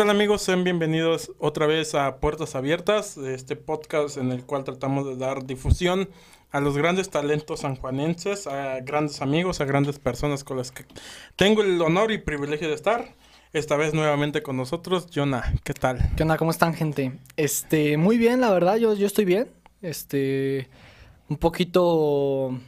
tal amigos? Sean bienvenidos otra vez a Puertas Abiertas, este podcast en el cual tratamos de dar difusión a los grandes talentos sanjuanenses, a grandes amigos, a grandes personas con las que tengo el honor y privilegio de estar. Esta vez nuevamente con nosotros, Jonah, ¿qué tal? ¿Qué onda? ¿Cómo están, gente? Este, muy bien, la verdad, yo, yo estoy bien. Este, un poquito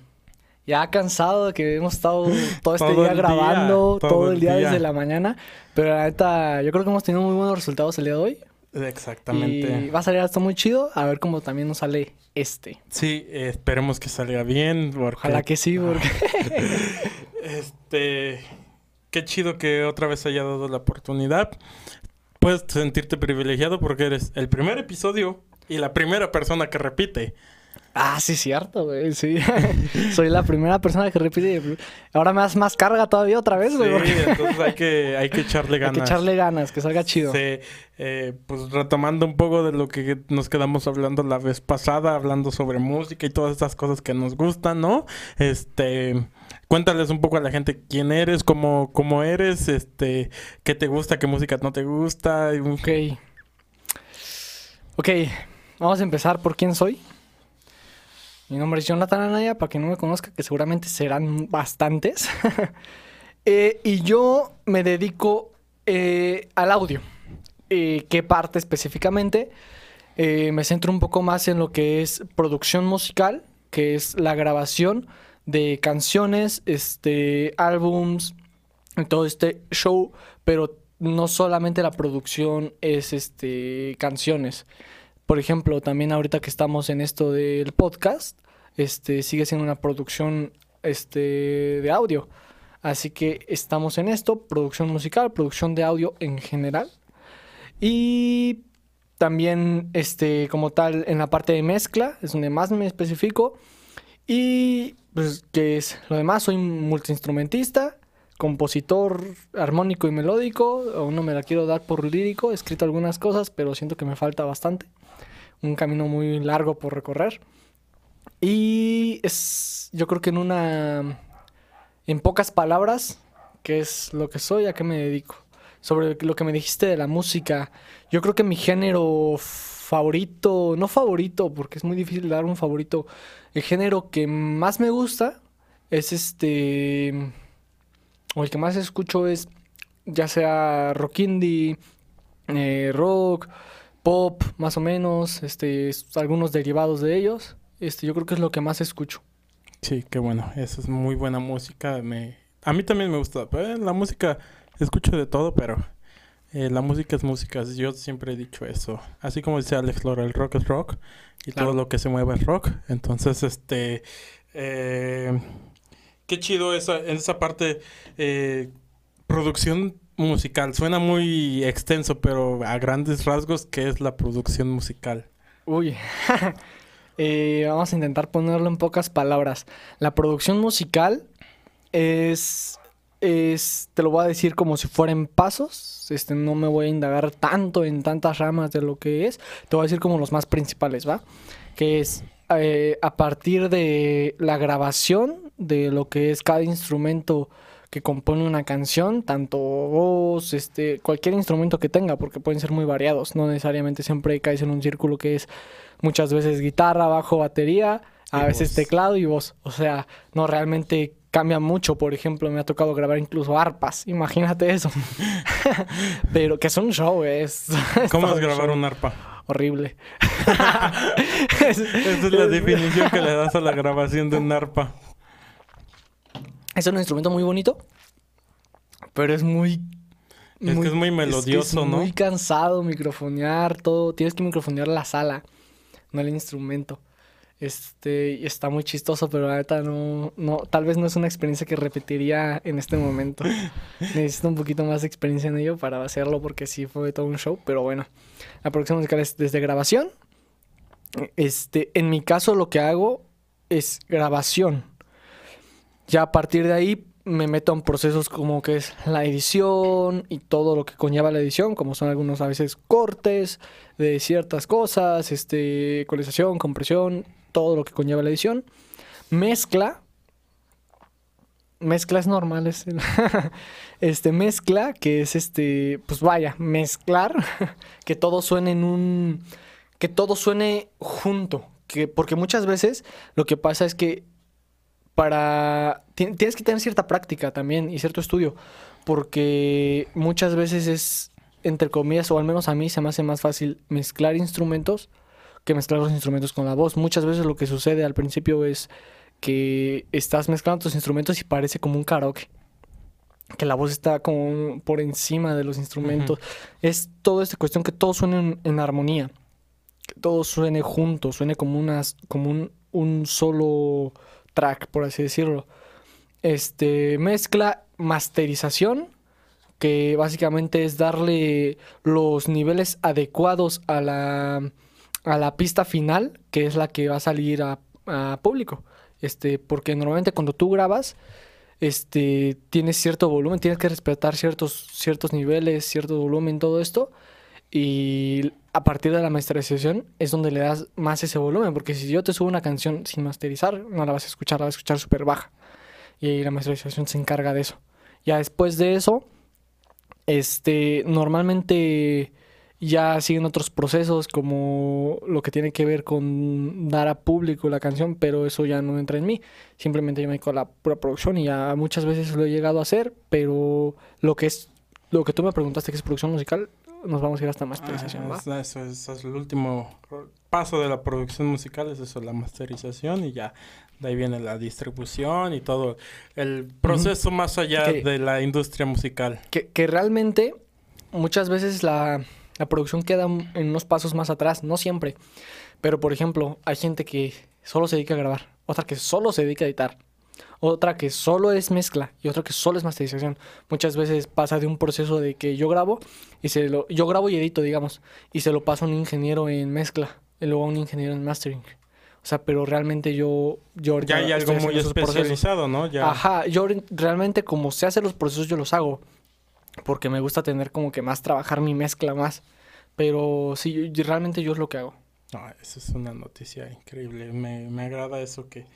ya cansado de que hemos estado todo este día grabando, todo, el día, desde la mañana. Pero la neta, yo creo que hemos tenido muy buenos resultados el día de hoy. Exactamente. Y va a salir esto muy chido, a ver cómo también nos sale este. Sí, esperemos que salga bien. Ojalá que sí, porque... este... Qué chido que otra vez haya dado la oportunidad. Puedes sentirte privilegiado porque eres el primer episodio y la primera persona que repite. Ah, sí, cierto, güey, sí. Soy la primera persona que repite. Ahora me das más carga todavía otra vez, güey. Sí, entonces hay que, hay que echarle ganas. Hay que echarle ganas, que salga chido. Sí, eh, pues retomando un poco de lo que nos quedamos hablando la vez pasada, hablando sobre música y todas estas cosas que nos gustan, ¿no? Este, cuéntales un poco a la gente quién eres, cómo, cómo eres, este, qué te gusta, qué música no te gusta. Ok. Ok, vamos a empezar por quién soy. Mi nombre es Jonathan Anaya, para quien no me conozca, que seguramente serán bastantes. Eh, y yo me dedico eh, al audio. Eh, ¿Qué parte específicamente? me centro un poco más en lo que es producción musical, que es la grabación de canciones, este, álbums, todo este show, pero no solamente la producción es este, canciones. Por ejemplo, también ahorita que estamos en esto del podcast, este, sigue siendo una producción este, de audio. Así que estamos en esto, producción musical, producción de audio en general. Y también, este, como tal, en la parte de mezcla, es donde más me especifico. Y, pues, que es lo demás, soy multiinstrumentista, compositor armónico y melódico. Aún no me la quiero dar por lírico, he escrito algunas cosas, pero siento que me falta bastante. Un camino muy largo por recorrer. Y es, yo creo que en una, en pocas palabras, ¿qué es lo que soy? ¿A qué me dedico? Sobre lo que me dijiste de la música, yo creo que mi género favorito, no favorito, porque es muy difícil dar un favorito, el género que más me gusta es este, o el que más escucho es ya sea rock indie, eh, rock, pop, más o menos, este, algunos derivados de ellos. Este, yo creo que es lo que más escucho. Sí, qué bueno. Eso es muy buena música. Me... A mí también me gusta. Eh, la música, escucho de todo, pero eh, la música es música. Yo siempre he dicho eso. Así como dice Alex Lora, el rock es rock. Y todo lo que se mueve es rock. Entonces, este... Eh, qué chido esa, en esa parte. producción musical. Suena muy extenso, pero a grandes rasgos, ¿qué es la producción musical? Uy, Eh, vamos a intentar ponerlo en pocas palabras. La producción musical es, es, te lo voy a decir como si fueran pasos. Este, no me voy a indagar tanto en tantas ramas de lo que es. Te voy a decir como los más principales, ¿va? Que es eh, a partir de la grabación de lo que es cada instrumento que compone una canción, tanto voz, este, cualquier instrumento que tenga, porque pueden ser muy variados, no necesariamente siempre caes en un círculo que es muchas veces guitarra, bajo, batería, a veces teclado y voz. O sea, no realmente cambia mucho. Por ejemplo, me ha tocado grabar incluso arpas. Imagínate eso. Pero que es un show, es. ¿Cómo es grabar un arpa? Horrible. Esa es la definición que le das a la grabación de un arpa. Es un instrumento muy bonito, pero es muy... Es que es muy melodioso, ¿no? Muy cansado microfonear todo. Tienes que microfonear la sala, no el instrumento. Este, está muy chistoso, pero la neta no, no, tal vez no es una experiencia que repetiría en este momento. Necesito un poquito más de experiencia en ello para hacerlo porque sí fue todo un show, pero bueno. La producción musical es desde grabación. Este, en mi caso lo que hago es grabación ya a partir de ahí me meto en procesos como que es la edición y todo lo que conlleva la edición, como son algunos a veces cortes de ciertas cosas, este, ecualización, compresión, todo lo que conlleva la edición. Mezcla. mezcla es normal, es este mezcla, que es este, pues vaya, mezclar, que todo suene en un, que todo suene junto, que porque muchas veces lo que pasa es que para ti- tienes que tener cierta práctica también y cierto estudio, porque muchas veces es entre comillas o al menos a mí se me hace más fácil mezclar instrumentos que mezclar los instrumentos con la voz. Muchas veces lo que sucede al principio es que estás mezclando tus instrumentos y parece como un karaoke. Que la voz está como por encima de los instrumentos. Es toda esta cuestión que todo suene en, en armonía. Que todo suene junto, suene como, unas, como un, un solo track, por así decirlo. Este, mezcla, masterización, que básicamente es darle los niveles adecuados a la, a la pista final, que es la que va a salir a, público. Este, porque normalmente cuando tú grabas, este, tienes cierto volumen, tienes que respetar ciertos, ciertos niveles, cierto volumen, todo esto. Y a partir de la masterización es donde le das más ese volumen, porque si yo te subo una canción sin masterizar, no la vas a escuchar, la vas a escuchar súper baja. Y la masterización se encarga de eso. Ya después de eso, este, normalmente ya siguen otros procesos como lo que tiene que ver con dar a público la canción, pero eso ya no entra en mí. Simplemente yo me dedico a la pura producción y ya muchas veces lo he llegado a hacer, pero lo que es lo que tú me preguntaste que es producción musical, nos vamos a ir hasta masterización, ¿va? Ah, eso, eso es el último paso de la producción musical, es eso, la masterización y ya de ahí viene la distribución y todo el proceso más allá Que- de la industria musical. Que, que realmente muchas veces la, la producción queda en unos pasos más atrás, no siempre. Pero por ejemplo, hay gente que solo se dedica a grabar, otra que solo se dedica a editar, otra que solo es mezcla y otra que solo es masterización. Muchas veces pasa de un proceso de que yo grabo y se lo yo grabo y edito, digamos, y se lo paso a un ingeniero en mezcla y luego a un ingeniero en mastering. O sea, pero realmente yo yo Ya hay algo muy procesos. especializado, ¿no? Ya. Ajá, yo re- realmente como sé hacer los procesos yo los hago. Porque me gusta tener como que más trabajar mi mezcla más. Pero sí, yo- realmente yo es lo que hago. No, eso es una noticia increíble. Me, me agrada eso que...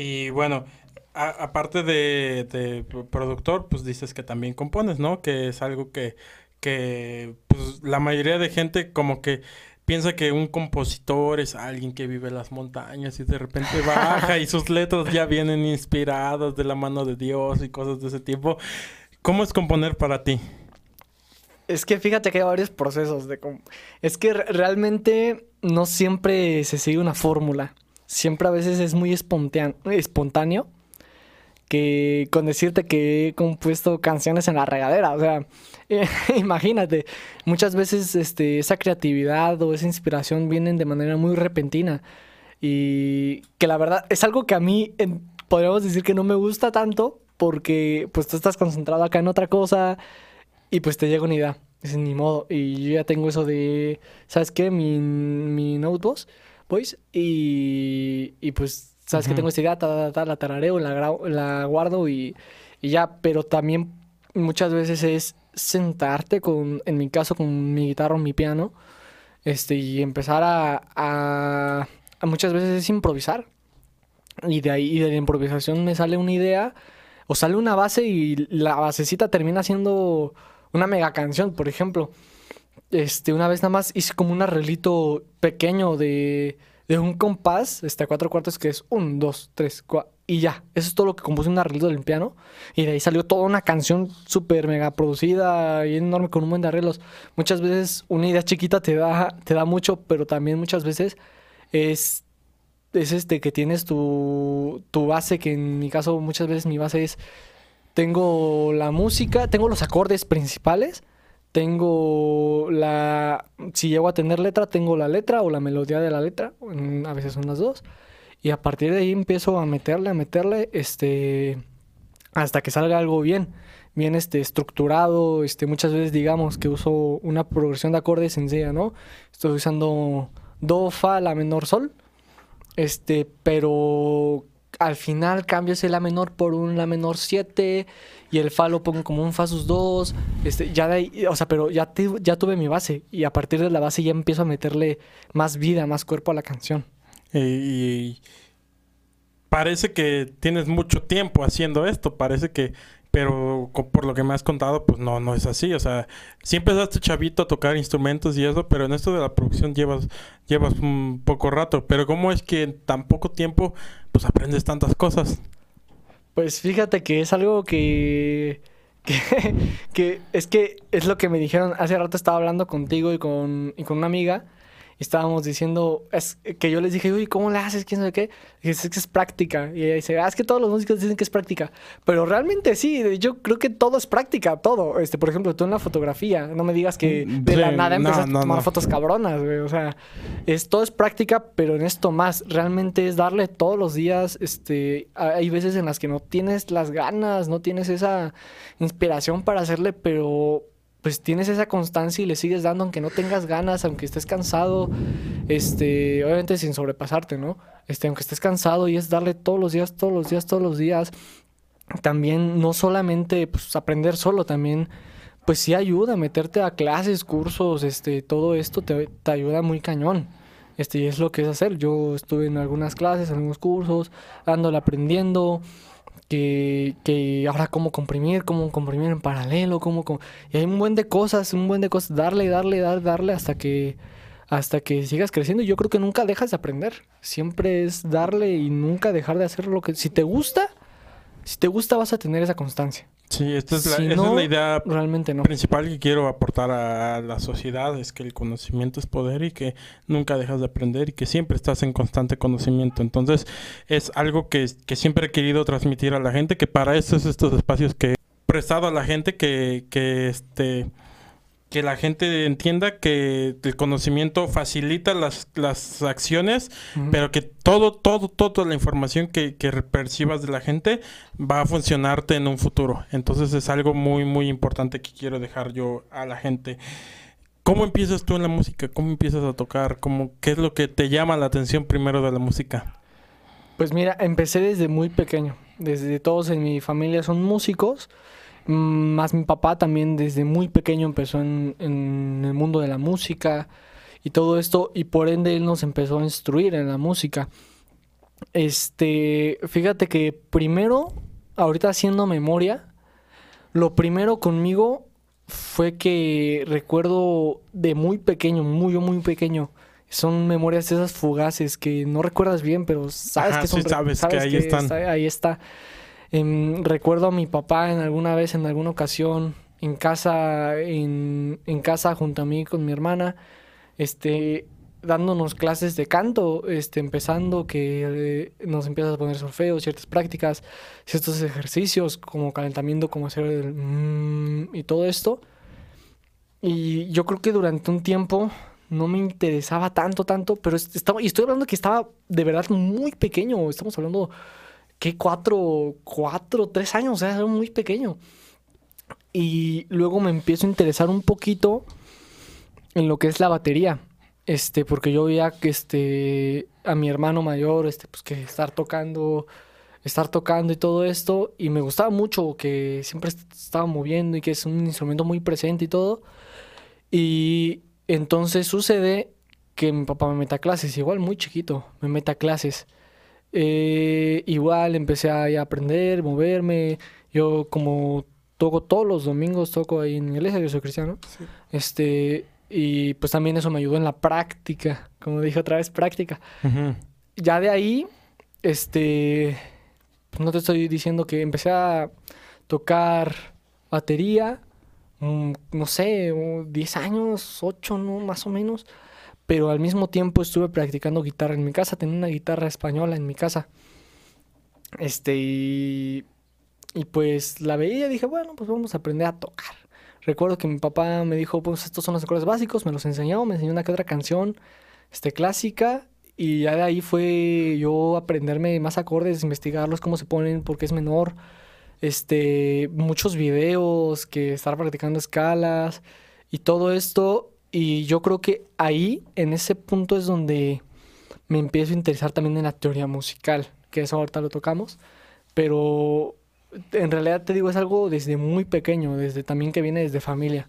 Y bueno, aparte de, productor, pues dices que también compones, ¿no? Que es algo que, que pues, la mayoría de gente como que piensa que un compositor es alguien que vive en las montañas y de repente baja y sus letras ya vienen inspiradas de la mano de Dios y cosas de ese tipo. ¿Cómo es componer para ti? Es que fíjate que hay varios procesos de... Es que re- realmente no siempre se sigue una fórmula. Siempre a veces es muy espontáneo, que con decirte que he compuesto canciones en la regadera. O sea, imagínate, muchas veces este, esa creatividad o esa inspiración vienen de manera muy repentina. Y que la verdad es algo que a mí podríamos decir que no me gusta tanto porque pues tú estás concentrado acá en otra cosa y pues te llega una idea. Dices, ni modo. Y yo ya tengo eso de, ¿sabes qué? Mi, mi voice. Y, y pues, ¿sabes? Ujú. Tengo esta idea, ta, ta, ta, la tarareo, la, guardo y, y ya. Pero también muchas veces es sentarte con, en mi caso, con mi guitarra o mi piano. Este, y empezar a, a, a muchas veces es improvisar. Y de ahí, y de la improvisación me sale una idea o sale una base y la basecita termina siendo una mega canción, por ejemplo. Este, una vez nada más hice como un arreglito pequeño de, de un compás, este, cuatro cuartos, que es un, dos, tres, cuatro, y ya. Eso es todo lo que compuse un arreglito del piano. Y de ahí salió toda una canción súper mega producida y enorme con un buen de arreglos. Muchas veces una idea chiquita te da, te da mucho, pero también muchas veces es es este que tienes tu, tu base, que en mi caso muchas veces mi base es, tengo la música, tengo los acordes principales, tengo la, si llego a tener letra, tengo la letra o la melodía de la letra, a veces son las dos, y a partir de ahí empiezo a meterle, a meterle, este, hasta que salga algo bien, bien este, estructurado, este, muchas veces digamos que uso una progresión de acordes sencilla, ¿no? Estoy usando do, fa, la menor, sol, este, pero al final cambio ese la menor por un la menor 7 y el fa lo pongo como un fa sus 2, este, ya de ahí, o sea, pero ya, te- ya tuve mi base y a partir de la base ya empiezo a meterle más vida, más cuerpo a la canción. Y, parece que tienes mucho tiempo haciendo esto, parece que pero por lo que me has contado, pues no, no es así. O sea, siempre empezaste chavito a tocar instrumentos y eso, pero en esto de la producción llevas, llevas un poco rato. Pero ¿cómo es que en tan poco tiempo, pues aprendes tantas cosas? Pues fíjate que es algo que, que, que es que es lo que me dijeron. Hace rato estaba hablando contigo y con, y con una amiga estábamos diciendo, es que yo les dije, uy, ¿cómo le haces? ¿Quién sabe qué? Y es que es práctica. Y ella dice, ah, es que todos los músicos dicen que es práctica. Pero realmente sí, yo creo que todo es práctica, todo. Este, por ejemplo, tú en la fotografía, no me digas que mm, de la nada empezaste a tomar fotos cabronas, güey. O sea, es, todo es práctica, pero en esto más, realmente es darle todos los días, este, hay veces en las que no tienes las ganas, no tienes esa inspiración para hacerle, pero pues tienes esa constancia y le sigues dando aunque no tengas ganas, aunque estés cansado, este, obviamente sin sobrepasarte, ¿no? Este, aunque estés cansado y es darle todos los días, todos los días, todos los días. También no solamente pues, aprender solo, también pues sí ayuda, meterte a clases, cursos, este, todo esto te, te ayuda muy cañón. Este, y es lo que es hacer. Yo estuve en algunas clases, en algunos cursos, dándole aprendiendo que, que ahora cómo comprimir, cómo comprimir en paralelo, cómo, y hay un buen de cosas, un buen de cosas, darle, darle, darle, darle hasta que hasta que sigas creciendo. Yo creo que nunca dejas de aprender. Siempre es darle y nunca dejar de hacer lo que si te gusta, si te gusta vas a tener esa constancia. Sí, esta es, la, esa es la idea realmente no. principal que quiero aportar a la sociedad, es que el conocimiento es poder y que nunca dejas de aprender y que siempre estás en constante conocimiento. Entonces es algo que, que siempre he querido transmitir a la gente, que para eso es estos espacios que he prestado a la gente, que, que este que la gente entienda que el conocimiento facilita las, las acciones, pero que todo, todo, toda la información que, que, percibas de la gente va a funcionarte en un futuro. Entonces es algo muy, muy importante que quiero dejar yo a la gente. ¿Cómo empiezas tú en la música? ¿Cómo empiezas a tocar? ¿Cómo, ¿Qué es lo que te llama la atención primero de la música? Pues mira, empecé desde muy pequeño. Desde todos en mi familia son músicos. Mm, más mi papá también desde muy pequeño empezó en, el mundo de la música y todo esto y por ende él nos empezó a instruir en la música. Este, fíjate que primero, ahorita haciendo memoria, lo primero conmigo fue que recuerdo de muy pequeño, muy muy pequeño. Son memorias esas fugaces que no recuerdas bien, pero sabes que son. sabes, que ahí están. ahí está. Em, recuerdo a mi papá en alguna vez, en alguna ocasión, en casa, en, casa junto a mí con mi hermana, este, dándonos clases de canto, este, empezando que eh, nos empiezas a poner solfeo, ciertas prácticas, ciertos ejercicios como calentamiento, como hacer el mmm, y todo esto. Y yo creo que durante un tiempo no me interesaba tanto, tanto, pero estaba, y estoy hablando que estaba de verdad muy pequeño, estamos hablando ¿qué? Cuatro, cuatro, tres años, o sea, era muy pequeño. Y luego me empiezo a interesar un poquito en lo que es la batería. Este, porque yo veía que este, a mi hermano mayor, este, pues que estar tocando, estar tocando y todo esto, y me gustaba mucho que siempre estaba moviendo y que es un instrumento muy presente y todo. Y entonces sucede que mi papá me meta a clases, igual muy chiquito, me meta a clases. Eh, igual empecé a, aprender, moverme. Yo como toco todos los domingos, toco ahí en la iglesia, yo soy cristiano. Este, y pues también eso me ayudó en la práctica, como dije otra vez, práctica. Ya de ahí, este, pues no te estoy diciendo que empecé a tocar batería, mm, no sé, 10 años, 8, ¿no? Más o menos pero al mismo tiempo estuve practicando guitarra en mi casa, tenía una guitarra española en mi casa. Este, y, y pues la veía y dije, bueno, pues vamos a aprender a tocar. Recuerdo que mi papá me dijo, pues estos son los acordes básicos, me los enseñó, me enseñó una que otra canción este, clásica y ya de ahí fue yo aprenderme más acordes, investigarlos, cómo se ponen, por qué es menor, este, muchos videos, que estar practicando escalas y todo esto y yo creo que ahí, en ese punto, es donde me empiezo a interesar también en la teoría musical, que eso ahorita lo tocamos, pero en realidad te digo, es algo desde muy pequeño, desde también que viene desde familia.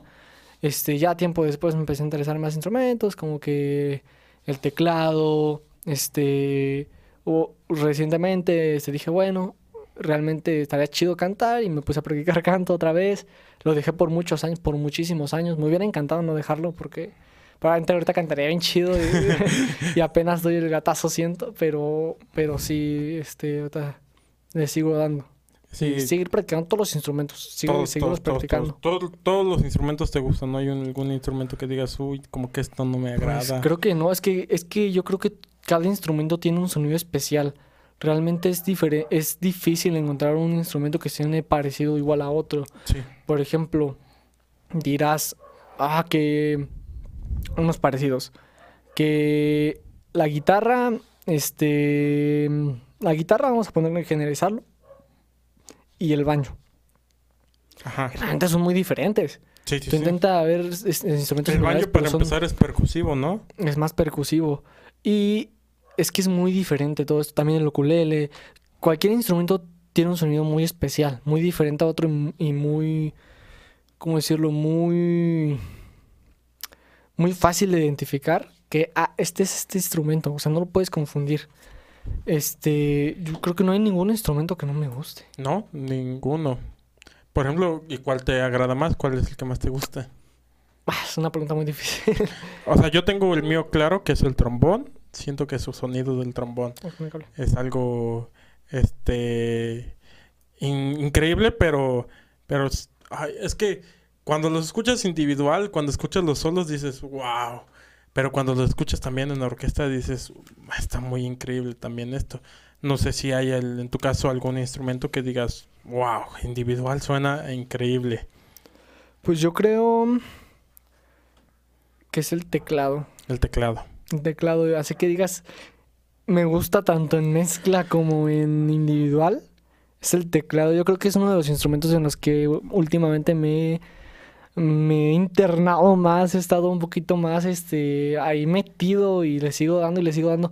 Este, ya tiempo después me empecé a interesar en más instrumentos, como que el teclado, este, O recientemente este, dije, bueno, realmente estaría chido cantar y me puse a practicar canto otra vez. Lo dejé por muchos años, por muchísimos años. Me hubiera encantado no dejarlo porque probablemente ahorita cantaría bien chido y, y apenas doy el gatazo siento, pero, pero sí, este, ahorita le sigo dando. Sí, Y seguir practicando todos los instrumentos, sigo, todos, todos, practicando. todos, todos- todos los instrumentos te gustan, ¿no? Hay un- algún instrumento que digas, uy, como que esto no me Pues, agrada. creo que no, es que, es que yo creo que cada instrumento tiene un sonido especial. Realmente es, es difícil encontrar un instrumento que suene parecido igual a otro. Sí. Por ejemplo, dirás, ah, que unos parecidos. Que la guitarra, este, la guitarra, vamos a ponerle generalizarlo, y el banjo. Ajá. Realmente son muy diferentes. Sí, sí, Tú intenta ver instrumentos El banjo, para empezar, es percusivo, ¿no? es más percusivo. Y es que es muy diferente todo esto. También el ukulele. Cualquier instrumento tiene un sonido muy especial, muy diferente a otro y, y muy, ¿cómo decirlo? Muy, muy fácil de identificar que ah, este es este instrumento. O sea, no lo puedes confundir. Este, yo creo que no hay ningún instrumento que no me guste. No, ninguno. Por ejemplo, ¿y cuál te agrada más? ¿Cuál es el que más te gusta? Ah, es una pregunta muy difícil. O sea, yo tengo el mío claro, que es el trombón. Siento que su sonido del trombón es algo, este, in- increíble, pero, pero es, ay, es que cuando los escuchas individual, cuando escuchas los solos, dices, wow. Pero cuando los escuchas también en la orquesta, dices, "Ah, está muy increíble también esto. No sé si hay el- en tu caso algún instrumento que digas, wow, individual suena increíble. Pues yo creo que es el teclado. El teclado. Teclado, así que digas, me gusta tanto en mezcla como en individual, es el teclado. Yo creo que es uno de los instrumentos en los que últimamente me, me he internado más, he estado un poquito más este, ahí metido y le sigo dando y le sigo dando.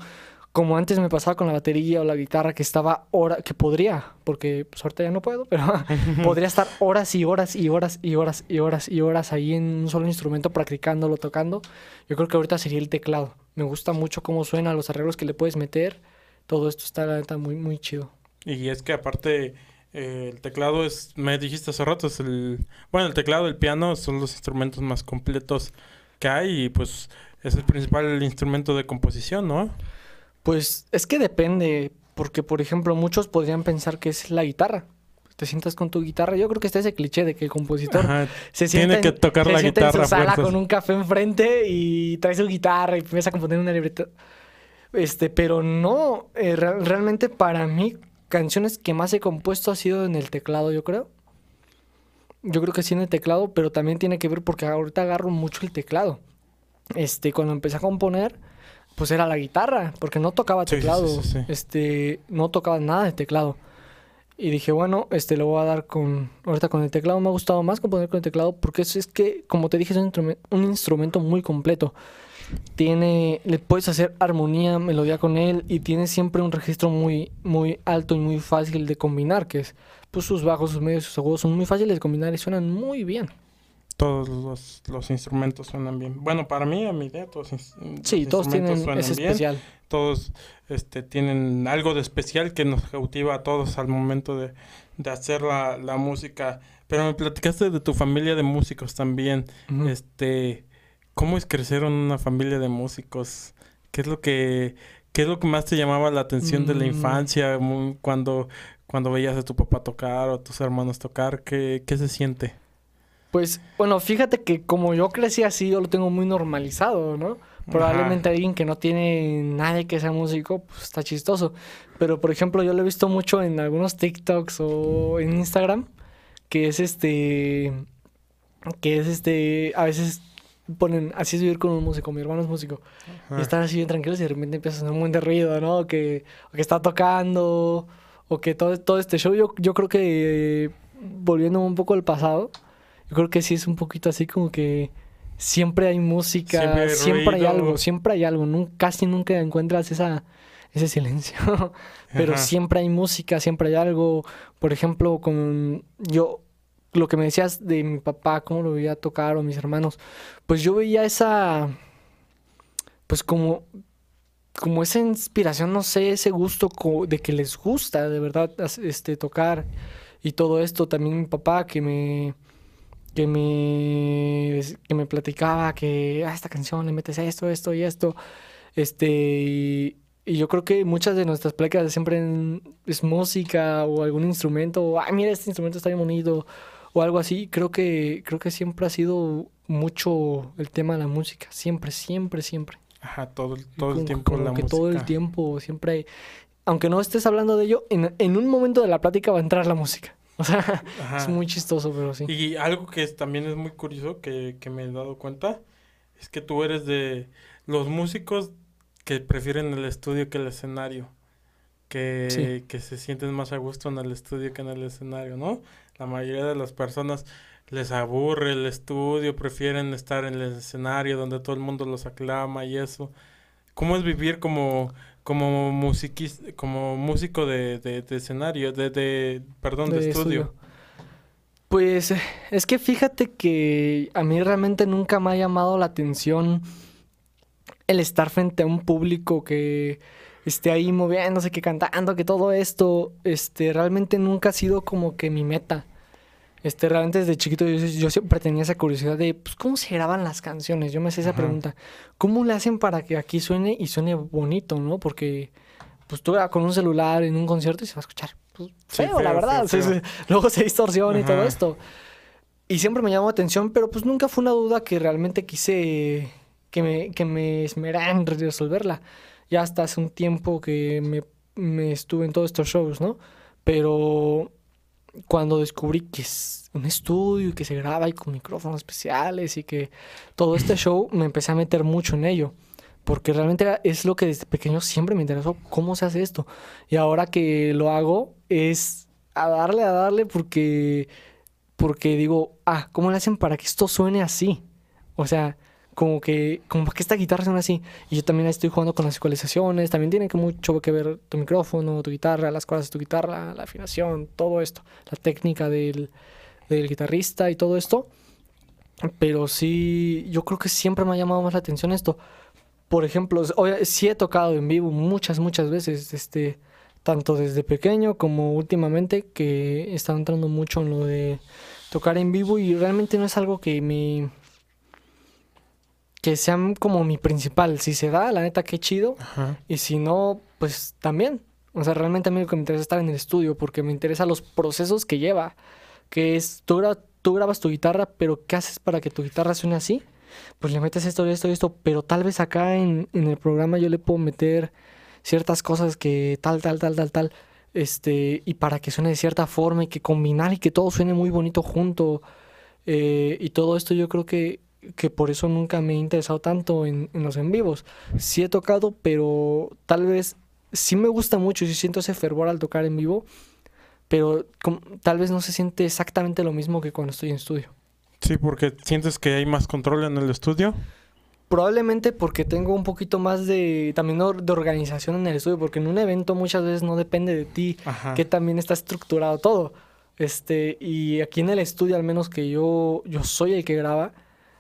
Como antes me pasaba con la batería o la guitarra, que estaba hora, que podría, porque pues ahorita ya no puedo, pero podría estar horas y horas y horas y horas y horas y horas ahí en un solo instrumento practicándolo, tocando. Yo creo que ahorita sería el teclado. Me gusta mucho cómo suena, los arreglos que le puedes meter. Todo esto está, la neta, muy, muy chido. Y es que aparte eh, el teclado es, me dijiste hace rato, es el, bueno, el teclado, el piano son los instrumentos más completos que hay y pues es el principal instrumento de composición, ¿no? Pues es que depende, porque por ejemplo muchos podrían pensar que es la guitarra. Te sientas con tu guitarra. Yo creo que está ese cliché de que el compositor Ajá, se Tiene sienta, que en, tocar se la en guitarra su sala con un café enfrente y trae su guitarra y empieza a componer una libreta. Este, pero no, eh, re- realmente para mí canciones que más he compuesto ha sido en el teclado, yo creo. Yo creo que sí en el teclado, pero también tiene que ver porque ahorita agarro mucho el teclado. Este, cuando empecé a componer, pues era la guitarra, porque no tocaba sí, teclado. sí, sí. Este, no tocaba nada de teclado. Y dije, bueno, este lo voy a dar con. Ahorita con el teclado me ha gustado más componer con el teclado porque es, es que, como te dije, es un, instrumen- un instrumento muy completo. Tiene. Le puedes hacer armonía, melodía con él y tiene siempre un registro muy, muy alto y muy fácil de combinar, que es. Pues sus bajos, sus medios, sus agudos son muy fáciles de combinar y suenan muy bien. Todos los, los instrumentos suenan bien. Bueno, para mí, a mi idea, todos ins- Sí, los todos tienen suenan ese bien. especial. Todos este, tienen algo de especial que nos cautiva a todos al momento de, de hacer la, la música. Pero me platicaste de tu familia de músicos también. Este, ¿cómo es crecer en una familia de músicos? ¿Qué es lo que, qué es lo que más te llamaba la atención de la Mm. infancia cuando, cuando veías a tu papá tocar o a tus hermanos tocar? ¿Qué, qué se siente? Pues, bueno, fíjate que como yo crecí así, yo lo tengo muy normalizado, ¿no? Probablemente alguien que no tiene nadie que sea músico, pues está chistoso. Pero, por ejemplo, yo lo he visto mucho en algunos TikToks o en Instagram, que es este, que es este, a veces ponen, así es vivir con un músico, mi hermano es músico, y están así bien tranquilos y de repente empieza a sonar un buen de ruido, ¿no? O que, o que está tocando, o que todo, todo este show, yo, yo creo que, eh, volviendo un poco al pasado, yo creo que sí es un poquito así como que siempre hay música, Siempre siempre, hay algo, siempre hay algo, casi nunca encuentras esa, ese silencio, pero Ajá. siempre hay música, siempre hay algo, por ejemplo, con yo, lo que me decías de mi papá, cómo lo veía tocar o mis hermanos, pues yo veía esa, pues como como esa inspiración, no sé, ese gusto de que les gusta de verdad este, tocar y todo esto. También mi papá que me, que me, que me platicaba que a ah, esta canción le metes esto, esto y esto. Este, y, yo creo que muchas de nuestras pláticas siempre es música o algún instrumento, o, ay, mira, este instrumento está bien bonito, o algo así. Creo que, creo que siempre ha sido mucho el tema de la música, siempre, siempre, siempre. Ajá, todo, el, todo el tiempo como que todo el tiempo, siempre, aunque no estés hablando de ello, en, en un momento de la plática va a entrar la música. O sea, es muy chistoso, pero sí. Y algo que también es muy curioso que, que me he dado cuenta es que tú eres de los músicos que prefieren el estudio que el escenario. Que, que se sienten más a gusto en el estudio que en el escenario, ¿no? La mayoría de las personas les aburre el estudio, prefieren estar en el escenario donde todo el mundo los aclama y eso. ¿Cómo es vivir como, como, musiquista, como músico de, de, escenario, de, de, perdón, de, estudio? Pues es que fíjate que a mí realmente nunca me ha llamado la atención el estar frente a un público que esté ahí moviéndose, que cantando, que todo esto, este, realmente nunca ha sido como que mi meta. Este, realmente desde chiquito yo, siempre tenía esa curiosidad de, pues, ¿cómo se graban las canciones? Yo me hacía esa pregunta. ¿Cómo le hacen para que aquí suene y suene bonito, no? Porque, pues, tú con un celular en un concierto y se va a escuchar pues, feo, la verdad. luego se distorsiona y todo esto. Y siempre me llamó la atención, pero pues nunca fue una duda que realmente quise que me, que me esmerara en resolverla. Ya hasta hace un tiempo que me, me estuve en todos estos shows, ¿no? Pero cuando descubrí que es un estudio y que se graba y con micrófonos especiales y que todo este show me empecé a meter mucho en ello. Porque realmente es lo que desde pequeño siempre me interesó, cómo se hace esto. Y ahora que lo hago es a darle, a darle porque, porque digo, ah, ¿cómo le hacen para que esto suene así? O sea, como que, como que esta guitarra suena así. Y yo también estoy jugando con las ecualizaciones, también tiene que mucho que ver tu micrófono, tu guitarra, las cuerdas de tu guitarra, la afinación, todo esto, la técnica del, del guitarrista y todo esto. Pero sí, yo creo que siempre me ha llamado más la atención esto. Por ejemplo, sí he tocado en vivo muchas, muchas veces, este, tanto desde pequeño como últimamente, que he estado entrando mucho en lo de tocar en vivo y realmente no es algo que me que sean como mi principal. Si se da, la neta, qué chido. Y si no, pues también. O sea, realmente a mí lo que me interesa es estar en el estudio porque me interesa los procesos que lleva. Que es, tú, tú grabas tu guitarra, pero ¿qué haces para que tu guitarra suene así? Pues le metes esto, esto, esto, pero tal vez acá en, en el programa yo le puedo meter ciertas cosas que tal, tal, tal, tal, tal. Este, y para que suene de cierta forma y que combinar y que todo suene muy bonito junto. Eh, y todo esto yo creo que que por eso nunca me he interesado tanto en, los en vivos. Sí he tocado, pero tal vez sí me gusta mucho y sí siento ese fervor al tocar en vivo, pero tal vez no se siente exactamente lo mismo que cuando estoy en estudio. Sí, porque sientes que hay más control en el estudio. Probablemente porque tengo un poquito más de también de organización en el estudio, porque en un evento muchas veces no depende de ti, que también está estructurado todo. Este, y aquí en el estudio, al menos que yo, yo soy el que graba,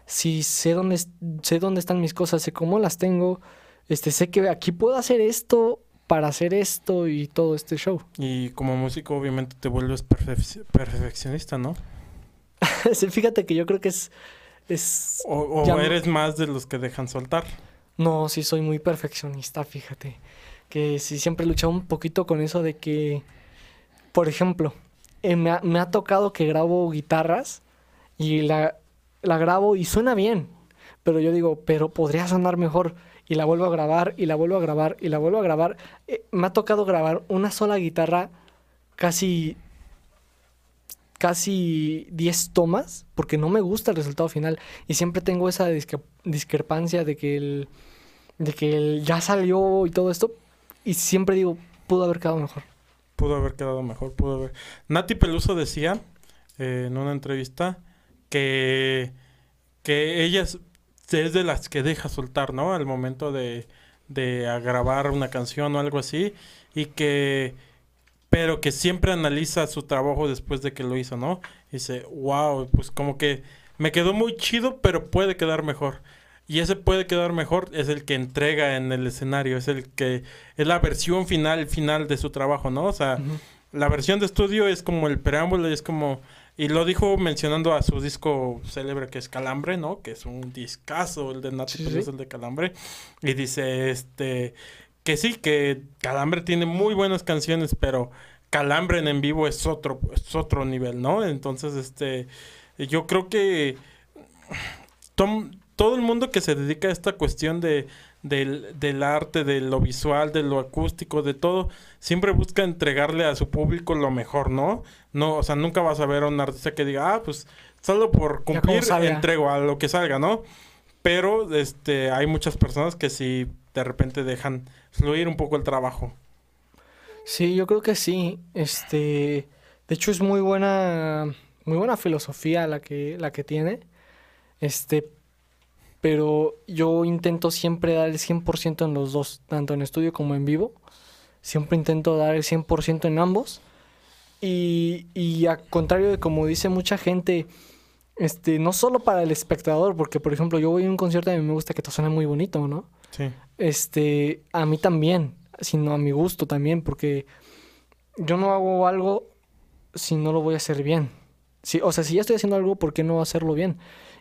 si sé dónde, sé dónde están mis cosas, sé cómo las tengo, este, sé que aquí puedo hacer esto para hacer esto y todo este show. Y como músico obviamente te vuelves perfeccionista, ¿no? sí, fíjate que yo creo que es... es o, eres más de los que dejan soltar. No, sí soy muy perfeccionista, fíjate. Que sí siempre he luchado un poquito con eso de que, por ejemplo, eh, me, me ha tocado que grabo guitarras y la, la grabo y suena bien, pero yo digo, pero podría sonar mejor y la vuelvo a grabar y la vuelvo a grabar y la vuelvo a grabar. Eh, me ha tocado grabar una sola guitarra casi casi 10 tomas porque no me gusta el resultado final y siempre tengo esa discrepancia de que el de que ya salió y todo esto y siempre digo pudo haber quedado mejor pudo haber quedado mejor pudo haber Nati Peluso decía eh, en una entrevista que, que ella es, de las que deja soltar, ¿no? Al momento de, de grabar una canción o algo así. Y que, pero que siempre analiza su trabajo después de que lo hizo, ¿no? Y dice, wow, pues como que me quedó muy chido, pero puede quedar mejor. y ese puede quedar mejor, es el que entrega en el escenario, es el que es la versión final, final de su trabajo, ¿no? O sea, la versión de estudio es como el preámbulo, es como y lo dijo mencionando a su disco célebre que es Calambre, ¿no? Que es un discazo el de Nati el de Calambre. Y dice, este, que sí, que Calambre tiene muy buenas canciones, pero Calambre en, en vivo es otro, es otro nivel, ¿no? Entonces, este, yo creo que todo el mundo que se dedica a esta cuestión de, del, del, arte, de lo visual, de lo acústico, de todo, siempre busca entregarle a su público lo mejor, ¿no? No, o sea, nunca vas a ver a un artista que diga, ah, pues solo por cumplir entrego a lo que salga, ¿no? Pero este hay muchas personas que sí de repente dejan fluir un poco el trabajo. Sí, yo creo que sí. Este, de hecho es muy buena muy buena filosofía la que la que tiene. Este, pero yo intento siempre dar el 100% en los dos, tanto en estudio como en vivo. Siempre intento dar el 100% en ambos. Y, y a contrario de como dice mucha gente, este, no solo para el espectador, porque por ejemplo yo voy a un concierto y a mí me gusta que todo suene muy bonito, ¿no? Sí. Este, a mí también, sino a mi gusto también, porque yo no hago algo si no lo voy a hacer bien. Si, o sea, si ya estoy haciendo algo, ¿por qué no hacerlo bien?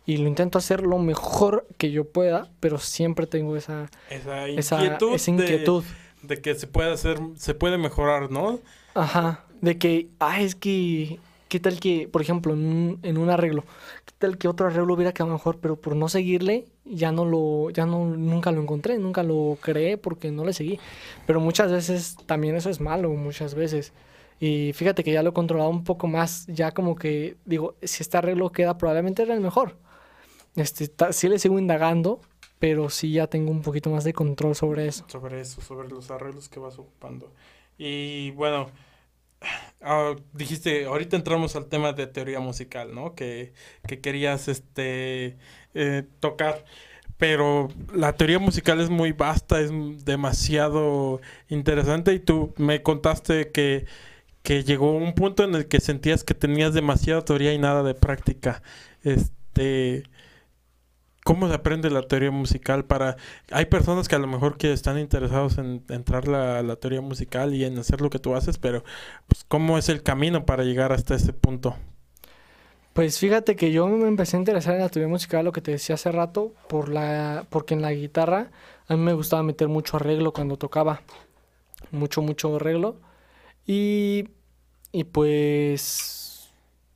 Y lo intento hacer lo mejor que yo pueda, pero siempre tengo esa, esa inquietud, esa, inquietud. De, que se puede hacer, se puede mejorar, ¿no? Ajá, de que, ah, es que, ¿qué tal que, por ejemplo, en un, en un arreglo, qué tal que otro arreglo hubiera quedado mejor, pero por no seguirle, ya no lo, ya no, nunca lo encontré, nunca lo creé porque no le seguí. Pero muchas veces también eso es malo, muchas veces. Y fíjate que ya lo he controlado un poco más, ya como que digo, si este arreglo queda, probablemente era el mejor. Este, sí le sigo indagando, pero sí ya tengo un poquito más de control sobre eso. Sobre eso, sobre los arreglos que vas ocupando. Y bueno, ah, dijiste, ahorita entramos al tema de teoría musical, ¿no? Que, que querías este, eh, tocar. Pero la teoría musical es muy vasta, es demasiado interesante y tú me contaste que, que llegó un punto en el que sentías que tenías demasiada teoría y nada de práctica. Este, ¿Cómo se aprende la teoría musical para... Hay personas que a lo mejor que están interesados en entrar a la, teoría musical y en hacer lo que tú haces, pero pues, ¿cómo es el camino para llegar hasta ese punto? Pues fíjate que yo me empecé a interesar en la teoría musical, lo que te decía hace rato, por la, porque en la guitarra a mí me gustaba meter mucho arreglo cuando tocaba. Mucho, mucho arreglo. Y, y pues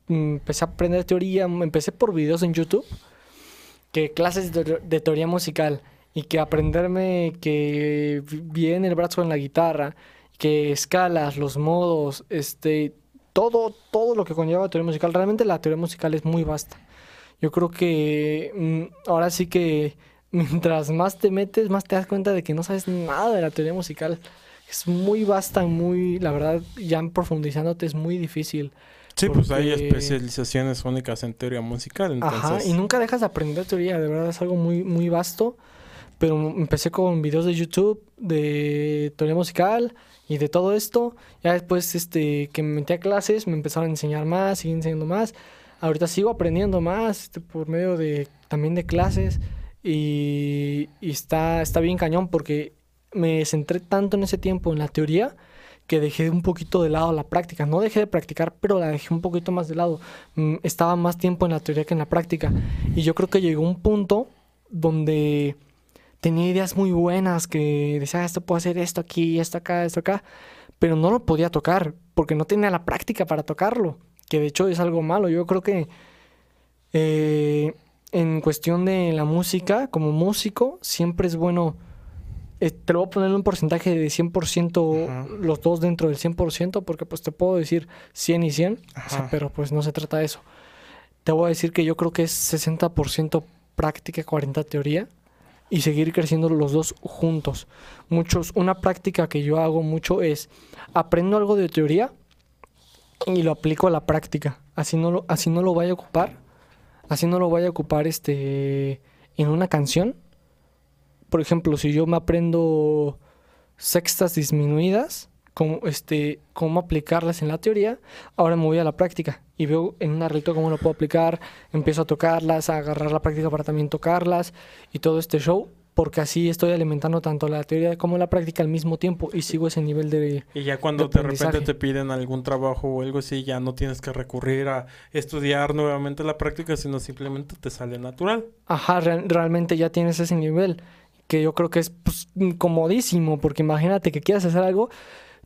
empecé a aprender teoría, empecé por videos en YouTube que clases de, teoría musical y que aprenderme que viene el brazo en la guitarra, que escalas, los modos, este, todo, todo lo que conlleva teoría musical. Realmente la teoría musical es muy vasta. Yo creo que mm, ahora sí que mientras más te metes, más te das cuenta de que no sabes nada de la teoría musical. Es muy vasta, muy, la verdad, ya profundizándote es muy difícil. Sí, pues hay especializaciones únicas en teoría musical. Entonces... Ajá, y nunca dejas de aprender teoría, de verdad es algo muy, muy vasto. Pero empecé con videos de YouTube de teoría musical y de todo esto. Ya después este, que me metí a clases, me empezaron a enseñar más, sigo enseñando más. Ahorita sigo aprendiendo más este, por medio de también de clases. Y, y está, está bien cañón porque me centré tanto en ese tiempo en la teoría que dejé un poquito de lado la práctica. No dejé de practicar, pero la dejé un poquito más de lado. Mm, estaba más tiempo en la teoría que en la práctica. Y yo creo que llegó un punto donde tenía ideas muy buenas que decía, ah, esto puedo hacer esto aquí, esto acá, esto acá, pero no lo podía tocar porque no tenía la práctica para tocarlo, que de hecho es algo malo. Yo creo que eh, en cuestión de la música, como músico, siempre es bueno te lo voy a poner un porcentaje de 100%, los dos dentro del 100%, porque pues te puedo decir 100 y 100, pero pues no se trata de eso. Te voy a decir que yo creo que es 60% práctica, 40 teoría, y seguir creciendo los dos juntos. Muchos, una práctica que yo hago mucho es, aprendo algo de teoría y lo aplico a la práctica. Así no lo, así no lo vaya a ocupar, así no lo vaya a ocupar este, en una canción, por ejemplo, si yo me aprendo sextas disminuidas, cómo, este, cómo aplicarlas en la teoría, ahora me voy a la práctica y veo en un arreglito cómo lo puedo aplicar, empiezo a tocarlas, a agarrar la práctica para también tocarlas y todo este show, porque así estoy alimentando tanto la teoría como la práctica al mismo tiempo y sigo ese nivel de... Y ya cuando de, repente te piden algún trabajo o algo así, ya no tienes que recurrir a estudiar nuevamente la práctica, sino simplemente te sale natural. Ajá, realmente ya tienes ese nivel que yo creo que es pues, porque imagínate que quieras hacer algo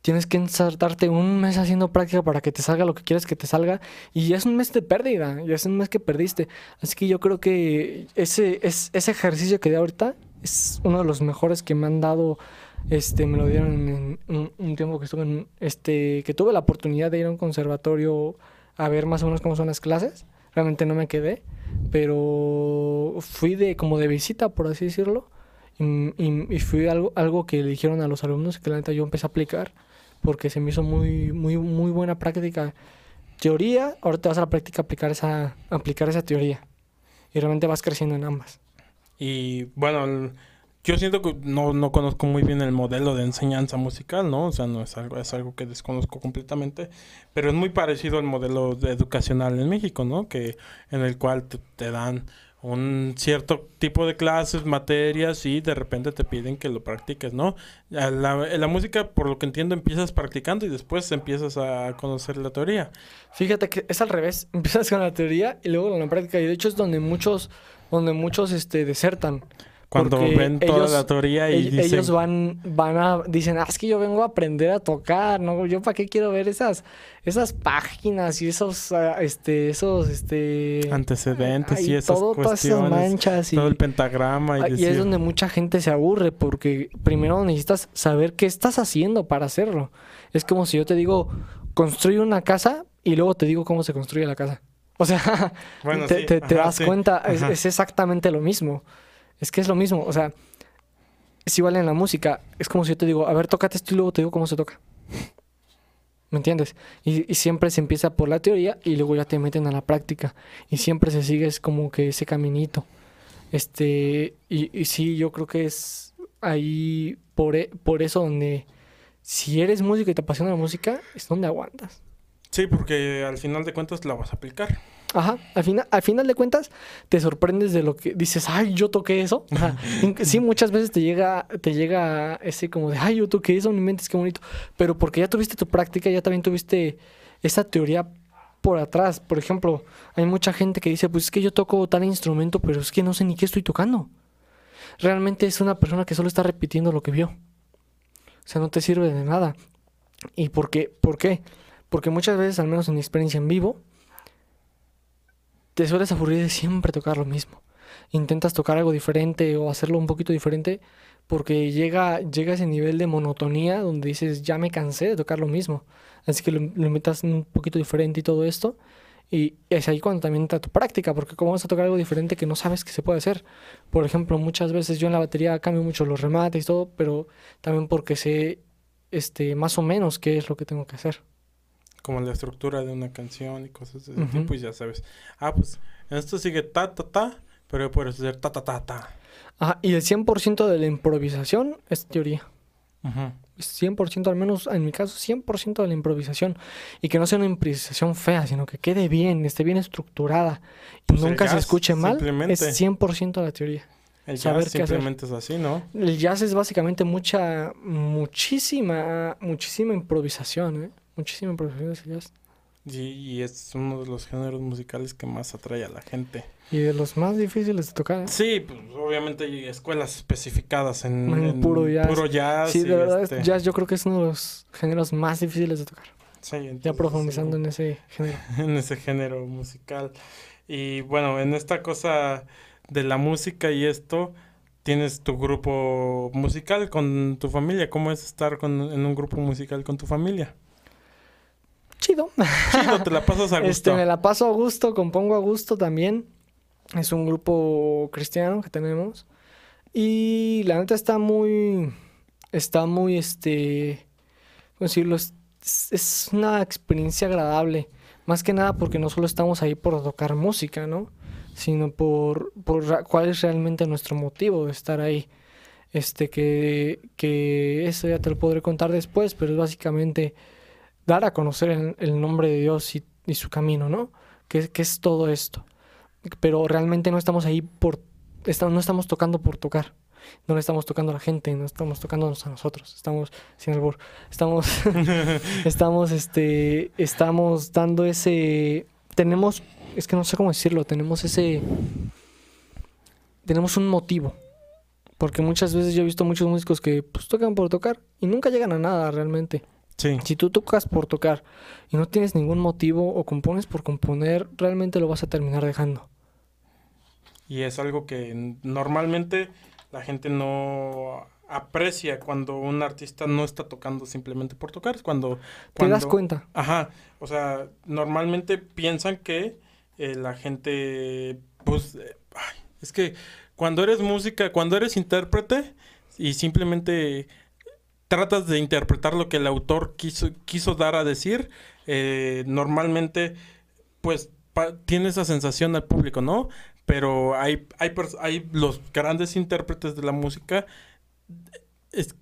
tienes que ensartarte un mes haciendo práctica para que te salga lo que quieres que te salga y es un mes de pérdida, ya es un mes que perdiste. Así que yo creo que ese, es, ese ejercicio que di ahorita es uno de los mejores que me han dado. Este, me lo dieron en un, tiempo que estuve en, este, que tuve la oportunidad de ir a un conservatorio a ver más o menos cómo son las clases. Realmente no me quedé, pero fui de como de visita, por así decirlo. Y, y, fui algo, algo que le dijeron a los alumnos que la neta yo empecé a aplicar porque se me hizo muy, muy, muy buena práctica. Teoría, ahora te vas a la práctica a aplicar esa, aplicar esa teoría. Y realmente vas creciendo en ambas. Y bueno, yo siento que no, no conozco muy bien el modelo de enseñanza musical, ¿no? O sea, no es algo, es algo que desconozco completamente, pero es muy parecido al modelo educacional en México, ¿no? Que en el cual te dan un cierto tipo de clases, materias y de repente te piden que lo practiques, ¿no? La, música, por lo que entiendo, empiezas practicando y después empiezas a conocer la teoría. Fíjate que es al revés, empiezas con la teoría y luego con la práctica y de hecho es donde muchos, donde muchos este, desertan. Cuando ven toda la teoría y ellos, ellos van, van a, dicen, ah, es que yo vengo a aprender a tocar, ¿no? Yo para qué quiero ver esas, esas páginas y esos, ah, este, esos, este... Antecedentes y esas todo, cuestiones. manchas y... Todo el pentagrama. Y, y es donde mucha gente se aburre porque primero necesitas saber qué estás haciendo para hacerlo. Es como si yo te digo, construye una casa y luego te digo cómo se construye la casa. O sea, te, das cuenta, es exactamente lo mismo. Es que es lo mismo, o sea, es igual en la música. Es como si yo te digo, a ver, tócate esto y luego te digo cómo se toca. ¿Me entiendes? Y, siempre se empieza por la teoría y luego ya te meten a la práctica. Y siempre se sigue es como que ese caminito. Este, y, y sí, yo creo que es ahí por, e, por eso donde si eres músico y te apasiona la música, es donde aguantas. Sí, porque al final de cuentas la vas a aplicar. Ajá, al final, al final de cuentas te sorprendes de lo que dices, ay, yo toqué eso. sí, muchas veces te llega, te llega ese como de, ay, yo toqué eso, mi mente es que bonito. Pero porque ya tuviste tu práctica, ya también tuviste esa teoría por atrás. Por ejemplo, hay mucha gente que dice, pues es que yo toco tal instrumento, pero es que no sé ni qué estoy tocando. Realmente es una persona que solo está repitiendo lo que vio. O sea, no te sirve de nada. ¿Y por qué? ¿Por qué? Porque muchas veces, al menos en mi experiencia en vivo, te sueles aburrir de siempre tocar lo mismo. Intentas tocar algo diferente o hacerlo un poquito diferente porque llega, llega ese nivel de monotonía donde dices, ya me cansé de tocar lo mismo. Así que lo, metas un poquito diferente y todo esto. Y es ahí cuando también entra tu práctica, porque como vas a tocar algo diferente que no sabes que se puede hacer. Por ejemplo, muchas veces yo en la batería cambio mucho los remates y todo, pero también porque sé este, más o menos qué es lo que tengo que hacer como la estructura de una canción y cosas de ese tipo, y ya sabes. Ah, pues esto sigue ta, ta, ta, pero puedes hacer ta, ta, ta, ta. Ajá, y el 100% de la improvisación es teoría. Ajá. 100%, al menos en mi caso, 100% de la improvisación. Y que no sea una improvisación fea, sino que quede bien, esté bien estructurada y pues nunca se escuche mal. Es 100% de la teoría. El jazz simplemente es así, ¿no? El jazz es básicamente mucha, muchísima, muchísima improvisación, ¿eh? Muchísima improvisación de jazz. y es uno de los géneros musicales que más atrae a la gente. Y de los más difíciles de tocar. ¿eh? Sí, pues obviamente hay escuelas especificadas en, puro, jazz. Sí, de verdad, este jazz yo creo que es uno de los géneros más difíciles de tocar. Sí, ya profundizando en ese género. en ese género musical. Y bueno, en esta cosa de la música y esto, tienes tu grupo musical con tu familia. ¿Cómo es estar con, en un grupo musical con tu familia? Chido. Chido, te la pasas a este, gusto. Este, me la paso a gusto, compongo a gusto también. Es un grupo cristiano que tenemos. Y la neta está muy. Está muy, este. ¿Cómo decirlo? Es, es una experiencia agradable. Más que nada porque no solo estamos ahí por tocar música, ¿no? Sino por, por cuál es realmente nuestro motivo de estar ahí. este que, que eso ya te lo podré contar después, pero es básicamente dar a conocer el, el nombre de Dios y, y su camino, ¿no? ¿Qué, ¿Qué, es todo esto? Pero realmente no estamos ahí por, estamos, no estamos tocando por tocar, no le estamos tocando a la gente, no estamos tocándonos a nosotros, estamos sin albur, estamos, estamos, este, estamos dando ese, tenemos, es que no sé cómo decirlo, tenemos ese, tenemos un motivo porque muchas veces yo he visto muchos músicos que pues tocan por tocar y nunca llegan a nada realmente. Sí. Si tú tocas por tocar y no tienes ningún motivo o compones por componer, realmente lo vas a terminar dejando. Y es algo que normalmente la gente no aprecia cuando un artista no está tocando simplemente por tocar. Cuando, cuando... Te das cuenta. Ajá. O sea, normalmente piensan que eh, la gente, pues, eh, ay, es que cuando eres música, cuando eres intérprete y simplemente tratas de interpretar lo que el autor quiso, quiso dar a decir, eh, normalmente pues tiene esa sensación al público, ¿no? Pero hay, hay, hay los grandes intérpretes de la música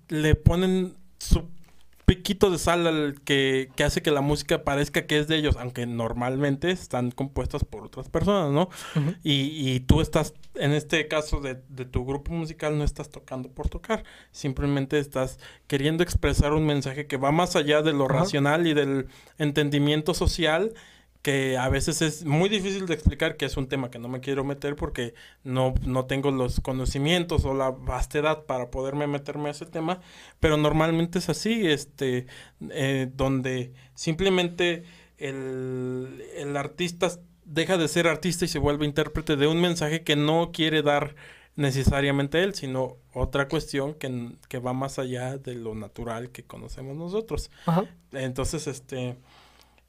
le ponen su piquito de sal al que, que, hace que la música parezca que es de ellos, aunque normalmente están compuestas por otras personas, ¿no? y, y, tú estás, en este caso de, de, tu grupo musical, no estás tocando por tocar, simplemente estás queriendo expresar un mensaje que va más allá de lo racional y del entendimiento social que a veces es muy difícil de explicar, que es un tema que no me quiero meter porque no, no tengo los conocimientos o la vastedad para poderme meterme a ese tema, pero normalmente es así, este, eh, donde simplemente el, el artista deja de ser artista y se vuelve intérprete de un mensaje que no quiere dar necesariamente él, sino otra cuestión que, que va más allá de lo natural que conocemos nosotros. Entonces, este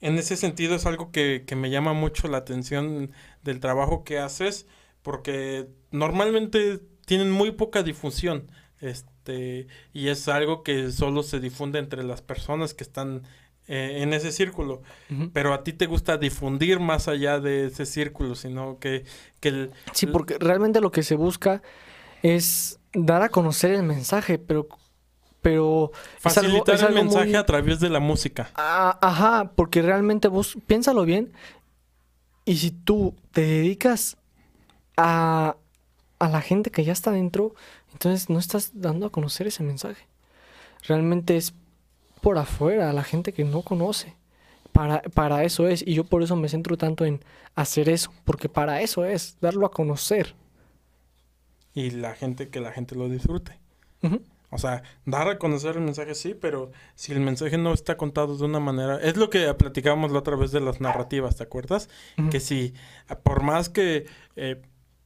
en ese sentido es algo que, que, me llama mucho la atención del trabajo que haces, porque normalmente tienen muy poca difusión, este, y es algo que solo se difunde entre las personas que están eh, en ese círculo, pero a ti te gusta difundir más allá de ese círculo, sino que, que el, Sí, porque realmente lo que se busca es dar a conocer el mensaje, pero pero... Facilitar el mensaje a través de la música. Ah, ajá, porque realmente vos, piénsalo bien, y si tú te dedicas a, a la gente que ya está dentro, entonces no estás dando a conocer ese mensaje. Realmente es por afuera, a la gente que no conoce. Para, para eso es, y yo por eso me centro tanto en hacer eso, porque para eso es, darlo a conocer. Y la gente, que la gente lo disfrute. O sea, dar a conocer el mensaje sí, pero si el mensaje no está contado de una manera... Es lo que platicábamos la otra vez de las narrativas, ¿te acuerdas? Que si por más que eh,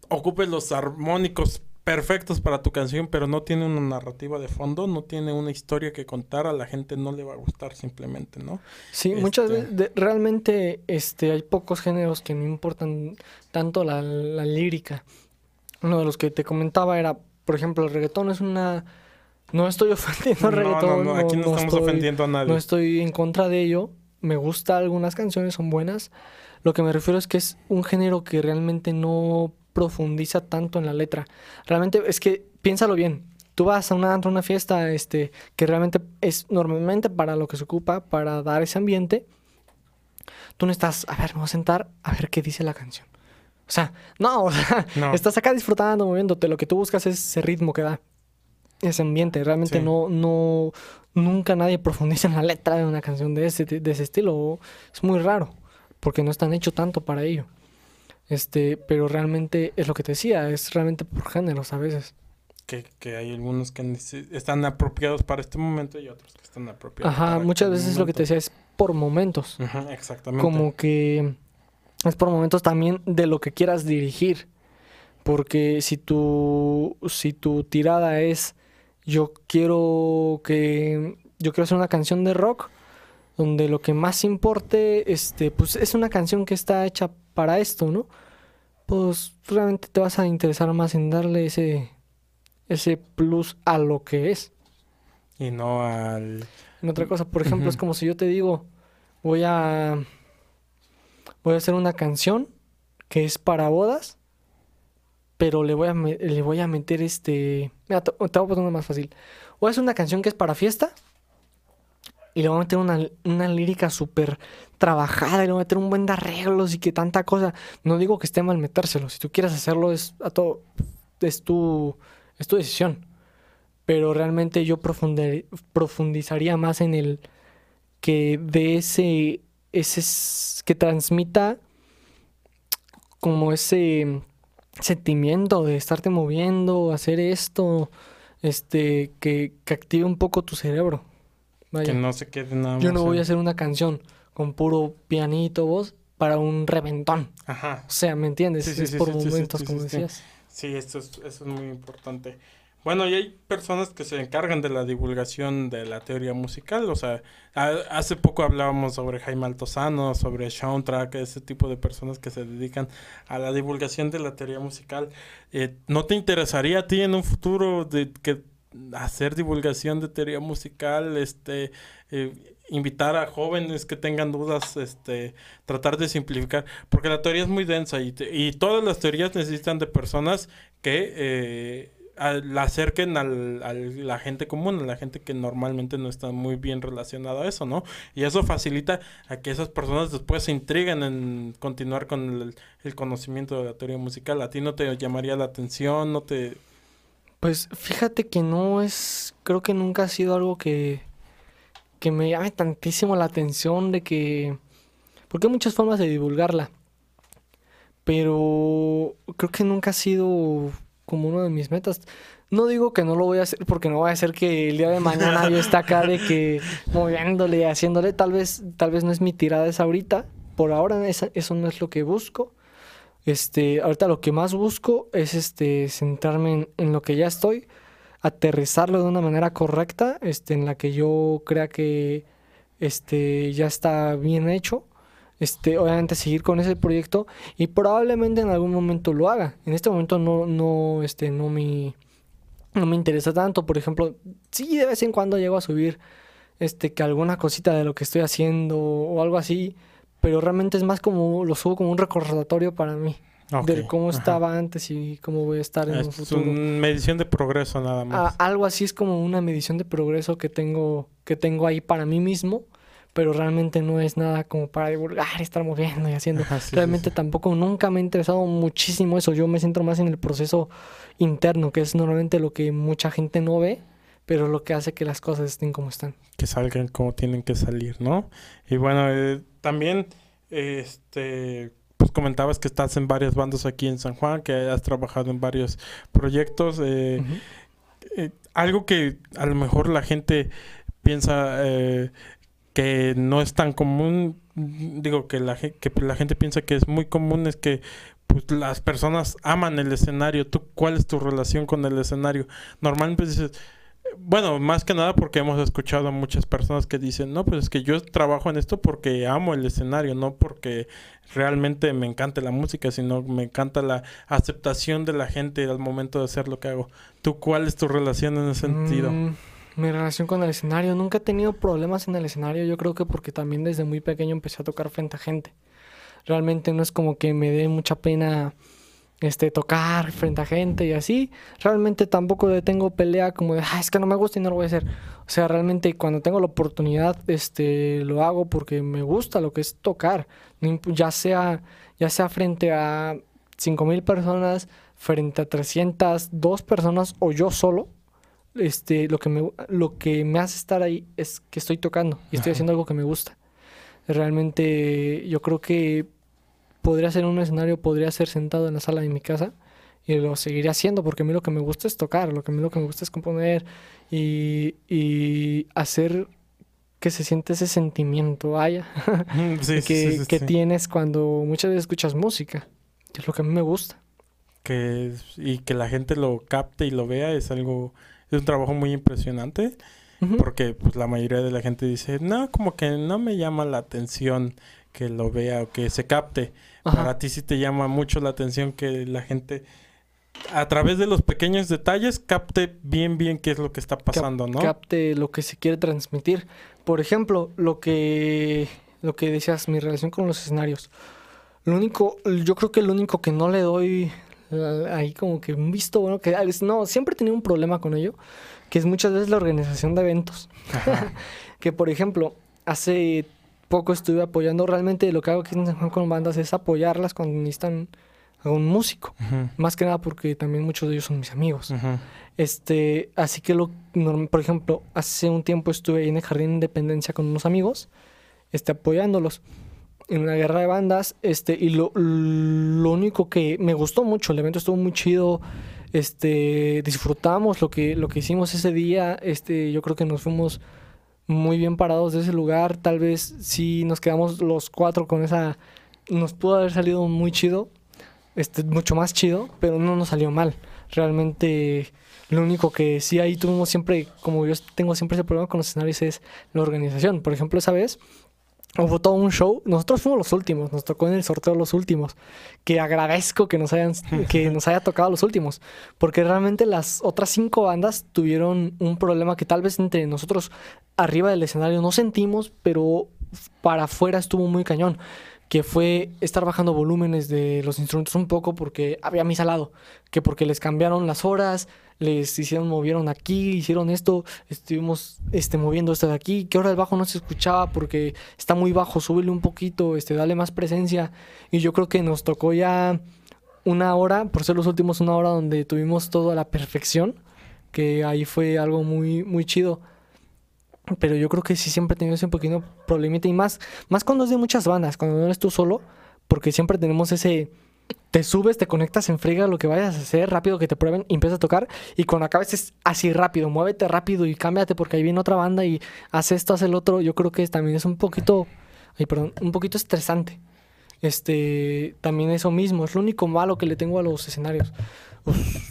ocupes los armónicos perfectos para tu canción, pero no tiene una narrativa de fondo, no tiene una historia que contar, a la gente no le va a gustar simplemente, ¿no? Sí, muchas este veces, realmente este, hay pocos géneros que no importan tanto la, la lírica. Uno de los que te comentaba era, por ejemplo, el reggaetón es una no estoy ofendiendo al reggaetón. No, no, aquí no, estamos ofendiendo a nadie. No estoy en contra de ello. Me gusta algunas canciones, son buenas. Lo que me refiero es que es un género que realmente no profundiza tanto en la letra. Realmente es que piénsalo bien. Tú vas a una, a una fiesta este, que realmente es normalmente para lo que se ocupa, para dar ese ambiente. Tú no estás, a ver, me voy a sentar a ver qué dice la canción. O sea, no, o sea, estás acá disfrutando, moviéndote. Lo que tú buscas es ese ritmo que da ese ambiente. Realmente no, no, nunca nadie profundiza en la letra de una canción de ese, de ese estilo. Es muy raro, porque no están hechos tanto para ello. Este, pero realmente es lo que te decía, es realmente por géneros a veces. Que, que hay algunos que están apropiados para este momento y otros que están apropiados. Ajá, muchas este veces lo que te decía es por momentos. Ajá, exactamente. Como que es por momentos también de lo que quieras dirigir. Porque si tu, si tu tirada es yo quiero que yo quiero hacer una canción de rock donde lo que más importe este pues es una canción que está hecha para esto, ¿no? Pues realmente te vas a interesar más en darle ese ese plus a lo que es y no al en otra cosa, por ejemplo, es como si yo te digo, voy a voy a hacer una canción que es para bodas pero le voy a, le voy a meter este... Mira, te, voy a poner una más fácil. A hacer una canción que es para fiesta y le voy a meter una, una lírica súper trabajada y le voy a meter un buen de arreglos y que tanta cosa. No digo que esté mal metérselo. Si tú quieres hacerlo, es, a todo, es, tu, es tu decisión. Pero realmente yo profundi- profundizaría más en el que de ese, ese que transmita como ese sentimiento de estarte moviendo, hacer esto, este, que, que active un poco tu cerebro. Vaya. Que no se quede nada más. Yo no voy a hacer una canción con puro pianito, voz, para un reventón. Ajá. O sea, ¿me entiendes? Sí, sí, es sí, por momentos, como decías. Sí, esto es, eso es muy importante. Bueno, y hay personas que se encargan de la divulgación de la teoría musical. O sea, a- hace poco hablábamos sobre Jaime Altozano, sobre Soundtrack, ese tipo de personas que se dedican a la divulgación de la teoría musical. Eh, ¿No te interesaría a ti en un futuro de que hacer divulgación de teoría musical, este, eh, invitar a jóvenes que tengan dudas, este, tratar de simplificar, porque la teoría es muy densa y, te- y todas las teorías necesitan de personas que eh, la acerquen al, a la gente común, a la gente que normalmente no está muy bien relacionada a eso, ¿no? Y eso facilita a que esas personas después se intriguen en continuar con el, el conocimiento de la teoría musical. ¿A ti no te llamaría la atención? ¿No te...? Pues fíjate que no es, creo que nunca ha sido algo que, que me llame tantísimo la atención de que, porque hay muchas formas de divulgarla, pero creo que nunca ha sido como una de mis metas. No digo que no lo voy a hacer porque no voy a hacer que el día de mañana yo esté acá de que moviéndole, haciéndole, tal vez, tal vez no es mi tirada esa ahorita, por ahora eso no es lo que busco. Este, ahorita lo que más busco es este centrarme en, en lo que ya estoy, aterrizarlo de una manera correcta, este, en la que yo crea que este ya está bien hecho. Este, obviamente seguir con ese proyecto y probablemente en algún momento lo haga. En este momento no, no, este, no me, no me interesa tanto. Por ejemplo, sí de vez en cuando llego a subir este, que alguna cosita de lo que estoy haciendo o algo así, pero realmente es más como, lo subo como un recordatorio para mí, de Ok, cómo ajá. estaba antes y cómo voy a estar en un Es futuro. una medición de progreso nada Ah, más. algo así es como una medición de progreso que tengo, que tengo ahí para mí mismo, pero realmente no es nada como para divulgar, estar moviendo y haciendo. Ajá, sí, sí, realmente sí. tampoco nunca me ha interesado muchísimo eso. Yo me centro más en el proceso interno, que es normalmente lo que mucha gente no ve, pero lo que hace que las cosas estén como están. que salgan como tienen que salir, ¿no? Y bueno, eh, también, este, pues comentabas que estás en varias bandas aquí en San Juan, que has trabajado en varios proyectos. eh, eh, algo que a lo mejor la gente piensa eh, que no es tan común, digo que la, que la gente piensa que es muy común, es que pues, las personas aman el escenario. ¿Tú cuál es tu relación con el escenario? Normalmente dices, bueno, más que nada porque hemos escuchado a muchas personas que dicen, no, pues es que yo trabajo en esto porque amo el escenario, no porque realmente me encanta la música, sino me encanta la aceptación de la gente al momento de hacer lo que hago. ¿Tú cuál es tu relación en ese sentido? Mm, mi relación con el escenario, nunca he tenido problemas en el escenario, yo creo que porque también desde muy pequeño empecé a tocar frente a gente. Realmente no es como que me dé mucha pena este tocar frente a gente y así. Realmente tampoco tengo pelea como de, "Ah, es que no me gusta y no lo voy a hacer. O sea, realmente cuando tengo la oportunidad este lo hago porque me gusta lo que es tocar, ya sea ya sea frente a 5000 personas, frente a 300, dos personas o yo solo este, lo que me, lo que me hace estar ahí es que estoy tocando y estoy Ajá. haciendo algo que me gusta. Realmente yo creo que podría ser un escenario, podría ser sentado en la sala de mi casa y lo seguiré haciendo porque a mí lo que me gusta es tocar, lo que a mí lo que me gusta es componer y, y hacer que se siente ese sentimiento, vaya, Sí, que, sí, sí, que tienes cuando muchas veces escuchas música, que es lo que a mí me gusta. Que, y que la gente lo capte y lo vea es algo, es un trabajo muy impresionante. Porque pues, la mayoría de la gente dice, no, como que no me llama la atención que lo vea o que se capte. Ajá. Para ti sí te llama mucho la atención que la gente, a través de los pequeños detalles, capte bien, bien qué es lo que está pasando, ¿no? capte lo que se quiere transmitir. Por ejemplo, lo que lo que decías, mi relación con los escenarios. Lo único, yo creo que lo único que no le doy ahí como que un visto bueno que no, siempre he tenido un problema con ello, que es muchas veces la organización de eventos. que por ejemplo, hace poco estuve apoyando, realmente lo que hago aquí en San Juan con bandas es apoyarlas cuando necesitan a un músico. Más que nada porque también muchos de ellos son mis amigos. Este, así que lo por ejemplo, hace un tiempo estuve en el Jardín de Independencia con unos amigos, este, apoyándolos en una guerra de bandas, este, y lo, lo único que me gustó mucho, el evento estuvo muy chido, este, disfrutamos lo que, lo que hicimos ese día, este, yo creo que nos fuimos muy bien parados de ese lugar, tal vez si nos quedamos los cuatro con esa, nos pudo haber salido muy chido, este, mucho más chido, pero no nos salió mal. Realmente lo único que sí ahí tuvimos siempre, como yo tengo siempre ese problema con los escenarios, es la organización. Por ejemplo, esa vez hubo todo un show. Nosotros fuimos los últimos, nos tocó en el sorteo los últimos. Que agradezco que nos hayan, que nos haya tocado los últimos. Porque realmente las otras cinco bandas tuvieron un problema que tal vez entre nosotros arriba del escenario no sentimos, pero para afuera estuvo muy cañón que fue estar bajando volúmenes de los instrumentos un poco porque había misa al lado, que porque les cambiaron las horas, les hicieron, movieron aquí, hicieron esto, estuvimos este, moviendo esto de aquí, que ahora el bajo no se escuchaba porque está muy bajo, súbele un poquito, este, dale más presencia. Y yo creo que nos tocó ya una hora, por ser los últimos una hora donde tuvimos todo a la perfección, que ahí fue algo muy, muy chido. Pero yo creo que sí siempre he tenido ese problemita y más, más cuando es de muchas bandas, cuando no eres tú solo, porque siempre tenemos ese, te subes, te conectas en friga lo que vayas a hacer, rápido que te prueben y empiezas a tocar y cuando acabes es así rápido, muévete rápido y cámbiate porque ahí viene otra banda y hace esto, hace el otro, yo creo que también es un poquito, ay, perdón, un poquito estresante. Este, también eso mismo, es lo único malo que le tengo a los escenarios.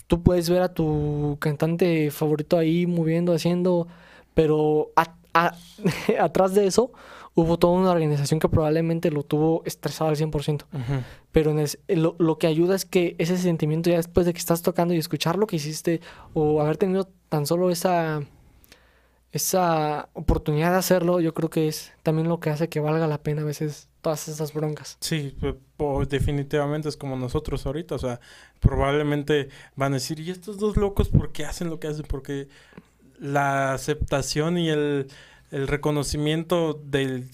tú puedes ver a tu cantante favorito ahí moviendo, haciendo pero atrás de eso hubo toda una organización que probablemente lo tuvo estresado al 100%. Pero lo, que ayuda es que ese sentimiento ya después de que estás tocando y escuchar lo que hiciste o haber tenido tan solo esa, esa oportunidad de hacerlo, yo creo que es también lo que hace que valga la pena a veces todas esas broncas. Sí, pues, definitivamente es como nosotros ahorita, o sea, probablemente van a decir, ¿y estos dos locos por qué hacen lo que hacen? Porque la aceptación y el, reconocimiento del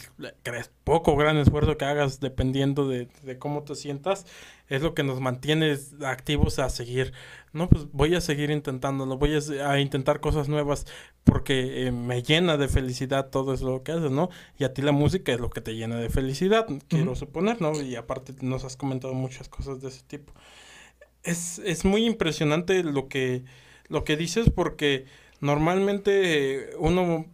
poco gran esfuerzo que hagas dependiendo de, cómo te sientas es lo que nos mantiene activos a seguir. No, pues voy a seguir intentándolo, voy a, intentar cosas nuevas porque eh, me llena de felicidad todo es lo que haces, ¿no? Y a ti la música es lo que te llena de felicidad, quiero suponer, ¿no? Y aparte nos has comentado muchas cosas de ese tipo. Es, es muy impresionante lo que, lo que dices porque normalmente uno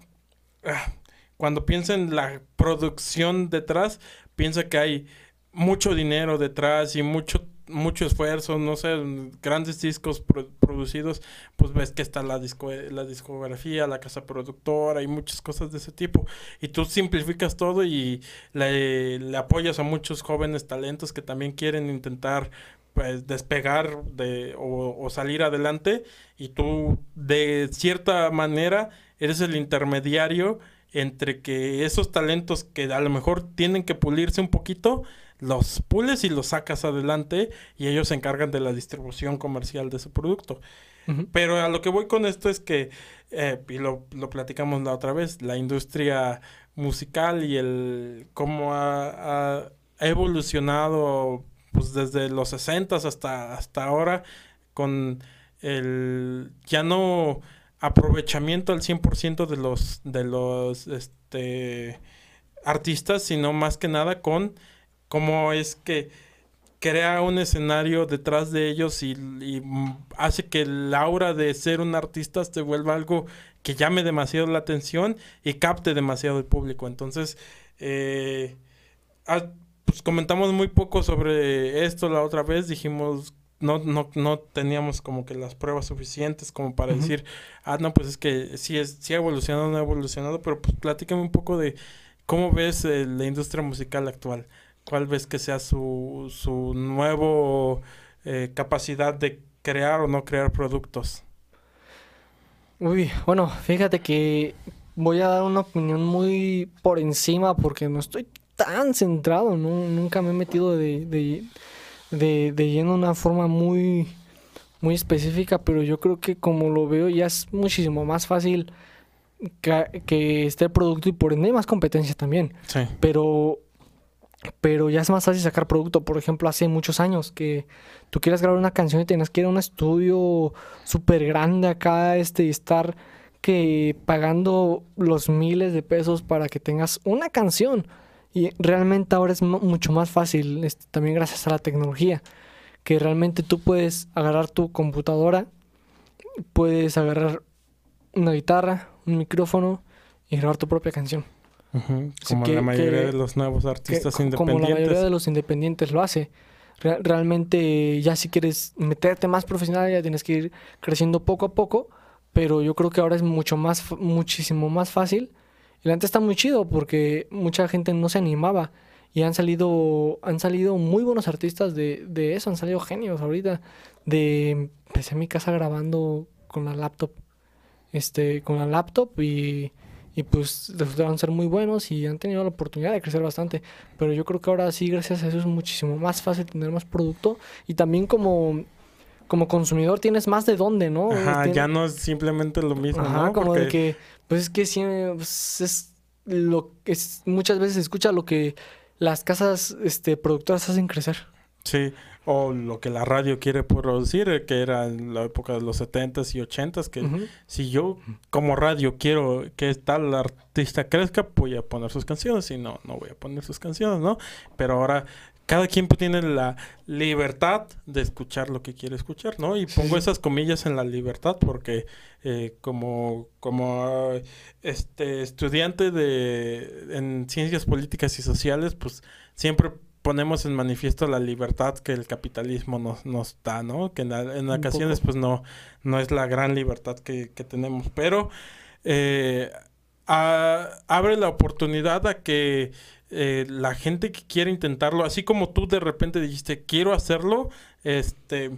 ah, cuando piensa en la producción detrás, piensa que hay mucho dinero detrás y mucho mucho esfuerzo, no sé, grandes discos producidos, pues ves que está la, disco la discografía, la casa productora y muchas cosas de ese tipo. Y tú simplificas todo y le apoyas a muchos jóvenes talentos que también quieren intentar pues despegar de, o, salir adelante y tú de cierta manera eres el intermediario entre que esos talentos que a lo mejor tienen que pulirse un poquito, los pules y los sacas adelante y ellos se encargan de la distribución comercial de su producto. Pero a lo que voy con esto es que, eh, y lo, lo, platicamos la otra vez, la industria musical y el cómo ha, ha evolucionado pues desde los 60 hasta, hasta ahora, con el ya no aprovechamiento al 100% de los, de los este, artistas, sino más que nada con cómo es que crea un escenario detrás de ellos y, hace que el aura de ser un artista se vuelva algo que llame demasiado la atención y capte demasiado el público. Entonces, eh, pues comentamos muy poco sobre esto la otra vez, dijimos no, no, no teníamos como que las pruebas suficientes como para decir, ah, no, pues es que sí, es, sí ha evolucionado, no ha evolucionado, pero pues platícame un poco de cómo ves eh, la industria musical actual, cuál ves que sea su, su nuevo eh, capacidad de crear o no crear productos. Uy, bueno, fíjate que voy a dar una opinión muy por encima porque no estoy tan centrado, nunca me he metido de, de, de lleno de una forma muy, muy específica, pero yo creo que como lo veo ya es muchísimo más fácil que, que esté el producto y por ende hay más competencia también. Sí. Pero, pero ya es más fácil sacar producto. Por ejemplo, hace muchos años que tú quieras grabar una canción y tienes que ir a un estudio súper grande acá este, y estar que pagando los miles de pesos para que tengas una canción. Y realmente ahora es mu- mucho más fácil, este, también gracias a la tecnología, que realmente tú puedes agarrar tu computadora, puedes agarrar una guitarra, un micrófono y grabar tu propia canción. Como que- la mayoría que- de los nuevos que artistas co- como la independientes. mayoría de los independientes lo hace. Re- realmente ya si quieres meterte más profesional ya tienes que ir creciendo poco a poco, pero yo creo que ahora es mucho más, muchísimo más fácil. Y la neta está muy chido porque mucha gente no se animaba y han salido, han salido muy buenos artistas de, de eso, han salido genios ahorita. De, empecé en mi casa grabando con la laptop, este, con la laptop y, y pues resultaron ser muy buenos y han tenido la oportunidad de crecer bastante. Pero yo creo que ahora sí, gracias a eso es muchísimo más fácil tener más producto y también como, como consumidor tienes más de dónde, ¿no? Ajá, Tien- ya no es simplemente lo mismo, Ajá, ¿no? como de que, pues es que sí, pues, es lo que es, muchas veces se escucha lo que las casas este, productoras hacen crecer. Sí, o lo que la radio quiere producir, que era en la época de los 70s y 80s, que si yo como radio quiero que tal artista crezca, voy a poner sus canciones, y no, no voy a poner sus canciones, ¿no? Pero ahora cada quien pues, tiene la libertad de escuchar lo que quiere escuchar, ¿no? Y pongo sí. esas comillas en la libertad porque eh, como, como este estudiante de en ciencias políticas y sociales, pues siempre ponemos en manifiesto la libertad que el capitalismo nos, nos da, ¿no? Que en, ocasiones poco. pues no, no es la gran libertad que, que tenemos, pero eh, a- abre la oportunidad a que eh, la gente que quiere intentarlo, así como tú de repente dijiste, quiero hacerlo, este,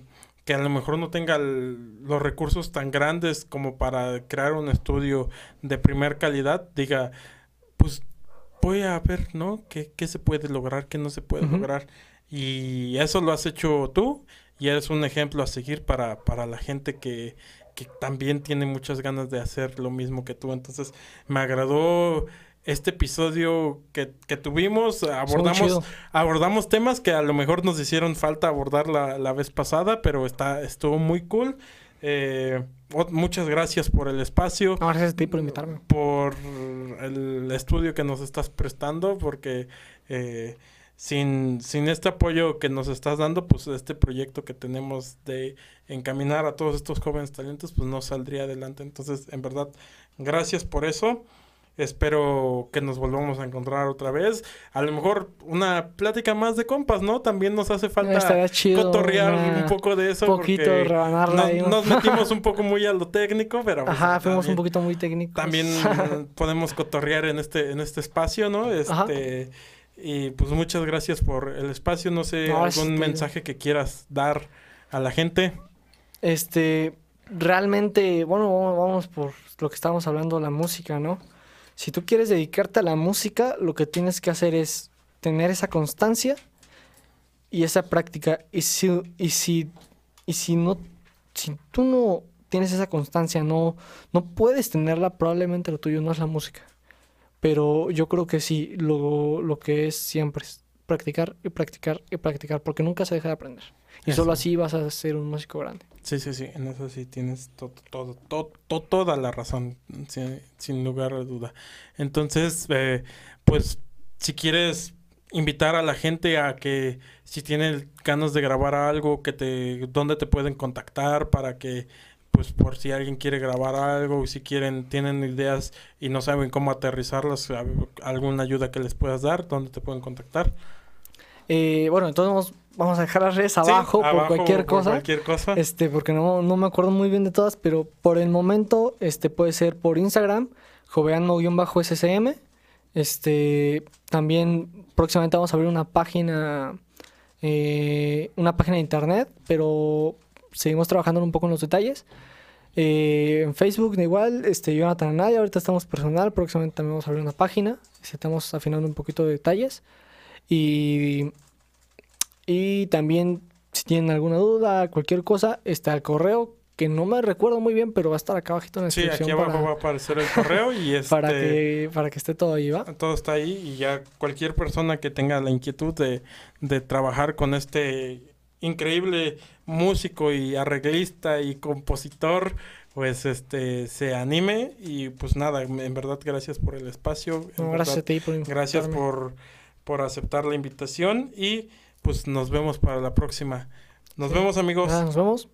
que a lo mejor no tenga el- los recursos tan grandes como para crear un estudio de primer calidad, diga, pues voy a ver, ¿no? ¿Qué, qué se puede lograr, qué no se puede lograr? Y eso lo has hecho tú y eres un ejemplo a seguir para, para la gente que, que también tiene muchas ganas de hacer lo mismo que tú. Entonces, me agradó este episodio que, que tuvimos. Estuvo Abordamos, abordamos temas que a lo mejor nos hicieron falta abordar la, la vez pasada, pero está, estuvo muy cool. Eh, muchas gracias por el espacio No, gracias a ti por invitarme. por el estudio que nos estás prestando, porque eh, sin, sin este apoyo que nos estás dando, pues este proyecto que tenemos de encaminar a todos estos jóvenes talentos, pues no saldría adelante. Entonces, en verdad, gracias por eso. Espero que nos volvamos a encontrar otra vez. A lo mejor una plática más de compas, ¿no? También nos hace falta chido. cotorrear una- un poco de eso. poquito, porque rebanarla nos, metimos un poco muy a lo técnico, pero... pues, Ajá, fuimos un poquito muy técnicos. también podemos cotorrear en este, en este espacio, ¿no? Ajá. Este, y pues muchas gracias por el espacio. No sé, No, algún este- mensaje que quieras dar a la gente. Este, realmente, bueno, vamos por lo que estábamos hablando, la música, ¿no? Si tú quieres dedicarte a la música, lo que tienes que hacer es tener esa constancia y esa práctica. Y si, y si, y si no, si tú no tienes esa constancia, no, no puedes tenerla, probablemente lo tuyo no es la música. Pero yo creo que sí, lo, lo que es siempre es practicar y practicar y practicar, porque nunca se deja de aprender. Y Eso. solo así vas a ser un músico grande. Sí, sí, sí, en eso sí tienes to- todo, todo, to- toda la razón, sin, sin lugar a duda. Entonces, eh, pues, si quieres invitar a la gente a que si tienen ganas de grabar algo, que te, dónde te pueden contactar para que, pues, por si alguien quiere grabar algo, si quieren, tienen ideas y no saben cómo aterrizarlas, alguna ayuda que les puedas dar, dónde te pueden contactar. Eh, bueno, entonces vamos, a dejar las redes Sí, abajo, por abajo cualquier por cosa. Cualquier cosa. Este, porque no, no me acuerdo muy bien de todas, pero por el momento, este puede ser por Instagram, joveano-ssm. Este, también próximamente vamos a abrir una página, eh, una página de internet, pero seguimos trabajando un poco en los detalles. Eh, en Facebook igual, este, Jonathan Anaya, ahorita estamos personal, próximamente también vamos a abrir una página, estamos afinando un poquito de detalles. Y, Y también, si tienen alguna duda, cualquier cosa, está el correo, que no me recuerdo muy bien, pero va a estar acá abajito en la Sí, descripción. aquí abajo para, va a aparecer el correo y este, para que, para que esté todo ahí, ¿va? todo está ahí y ya cualquier persona que tenga la inquietud de, de trabajar con este increíble músico y arreglista y compositor, pues este se anime y pues nada, en verdad gracias por el espacio. No, gracias a verdad, ti por gracias por, por aceptar la invitación y pues nos vemos para la próxima. Nos vemos amigos. Nos vemos.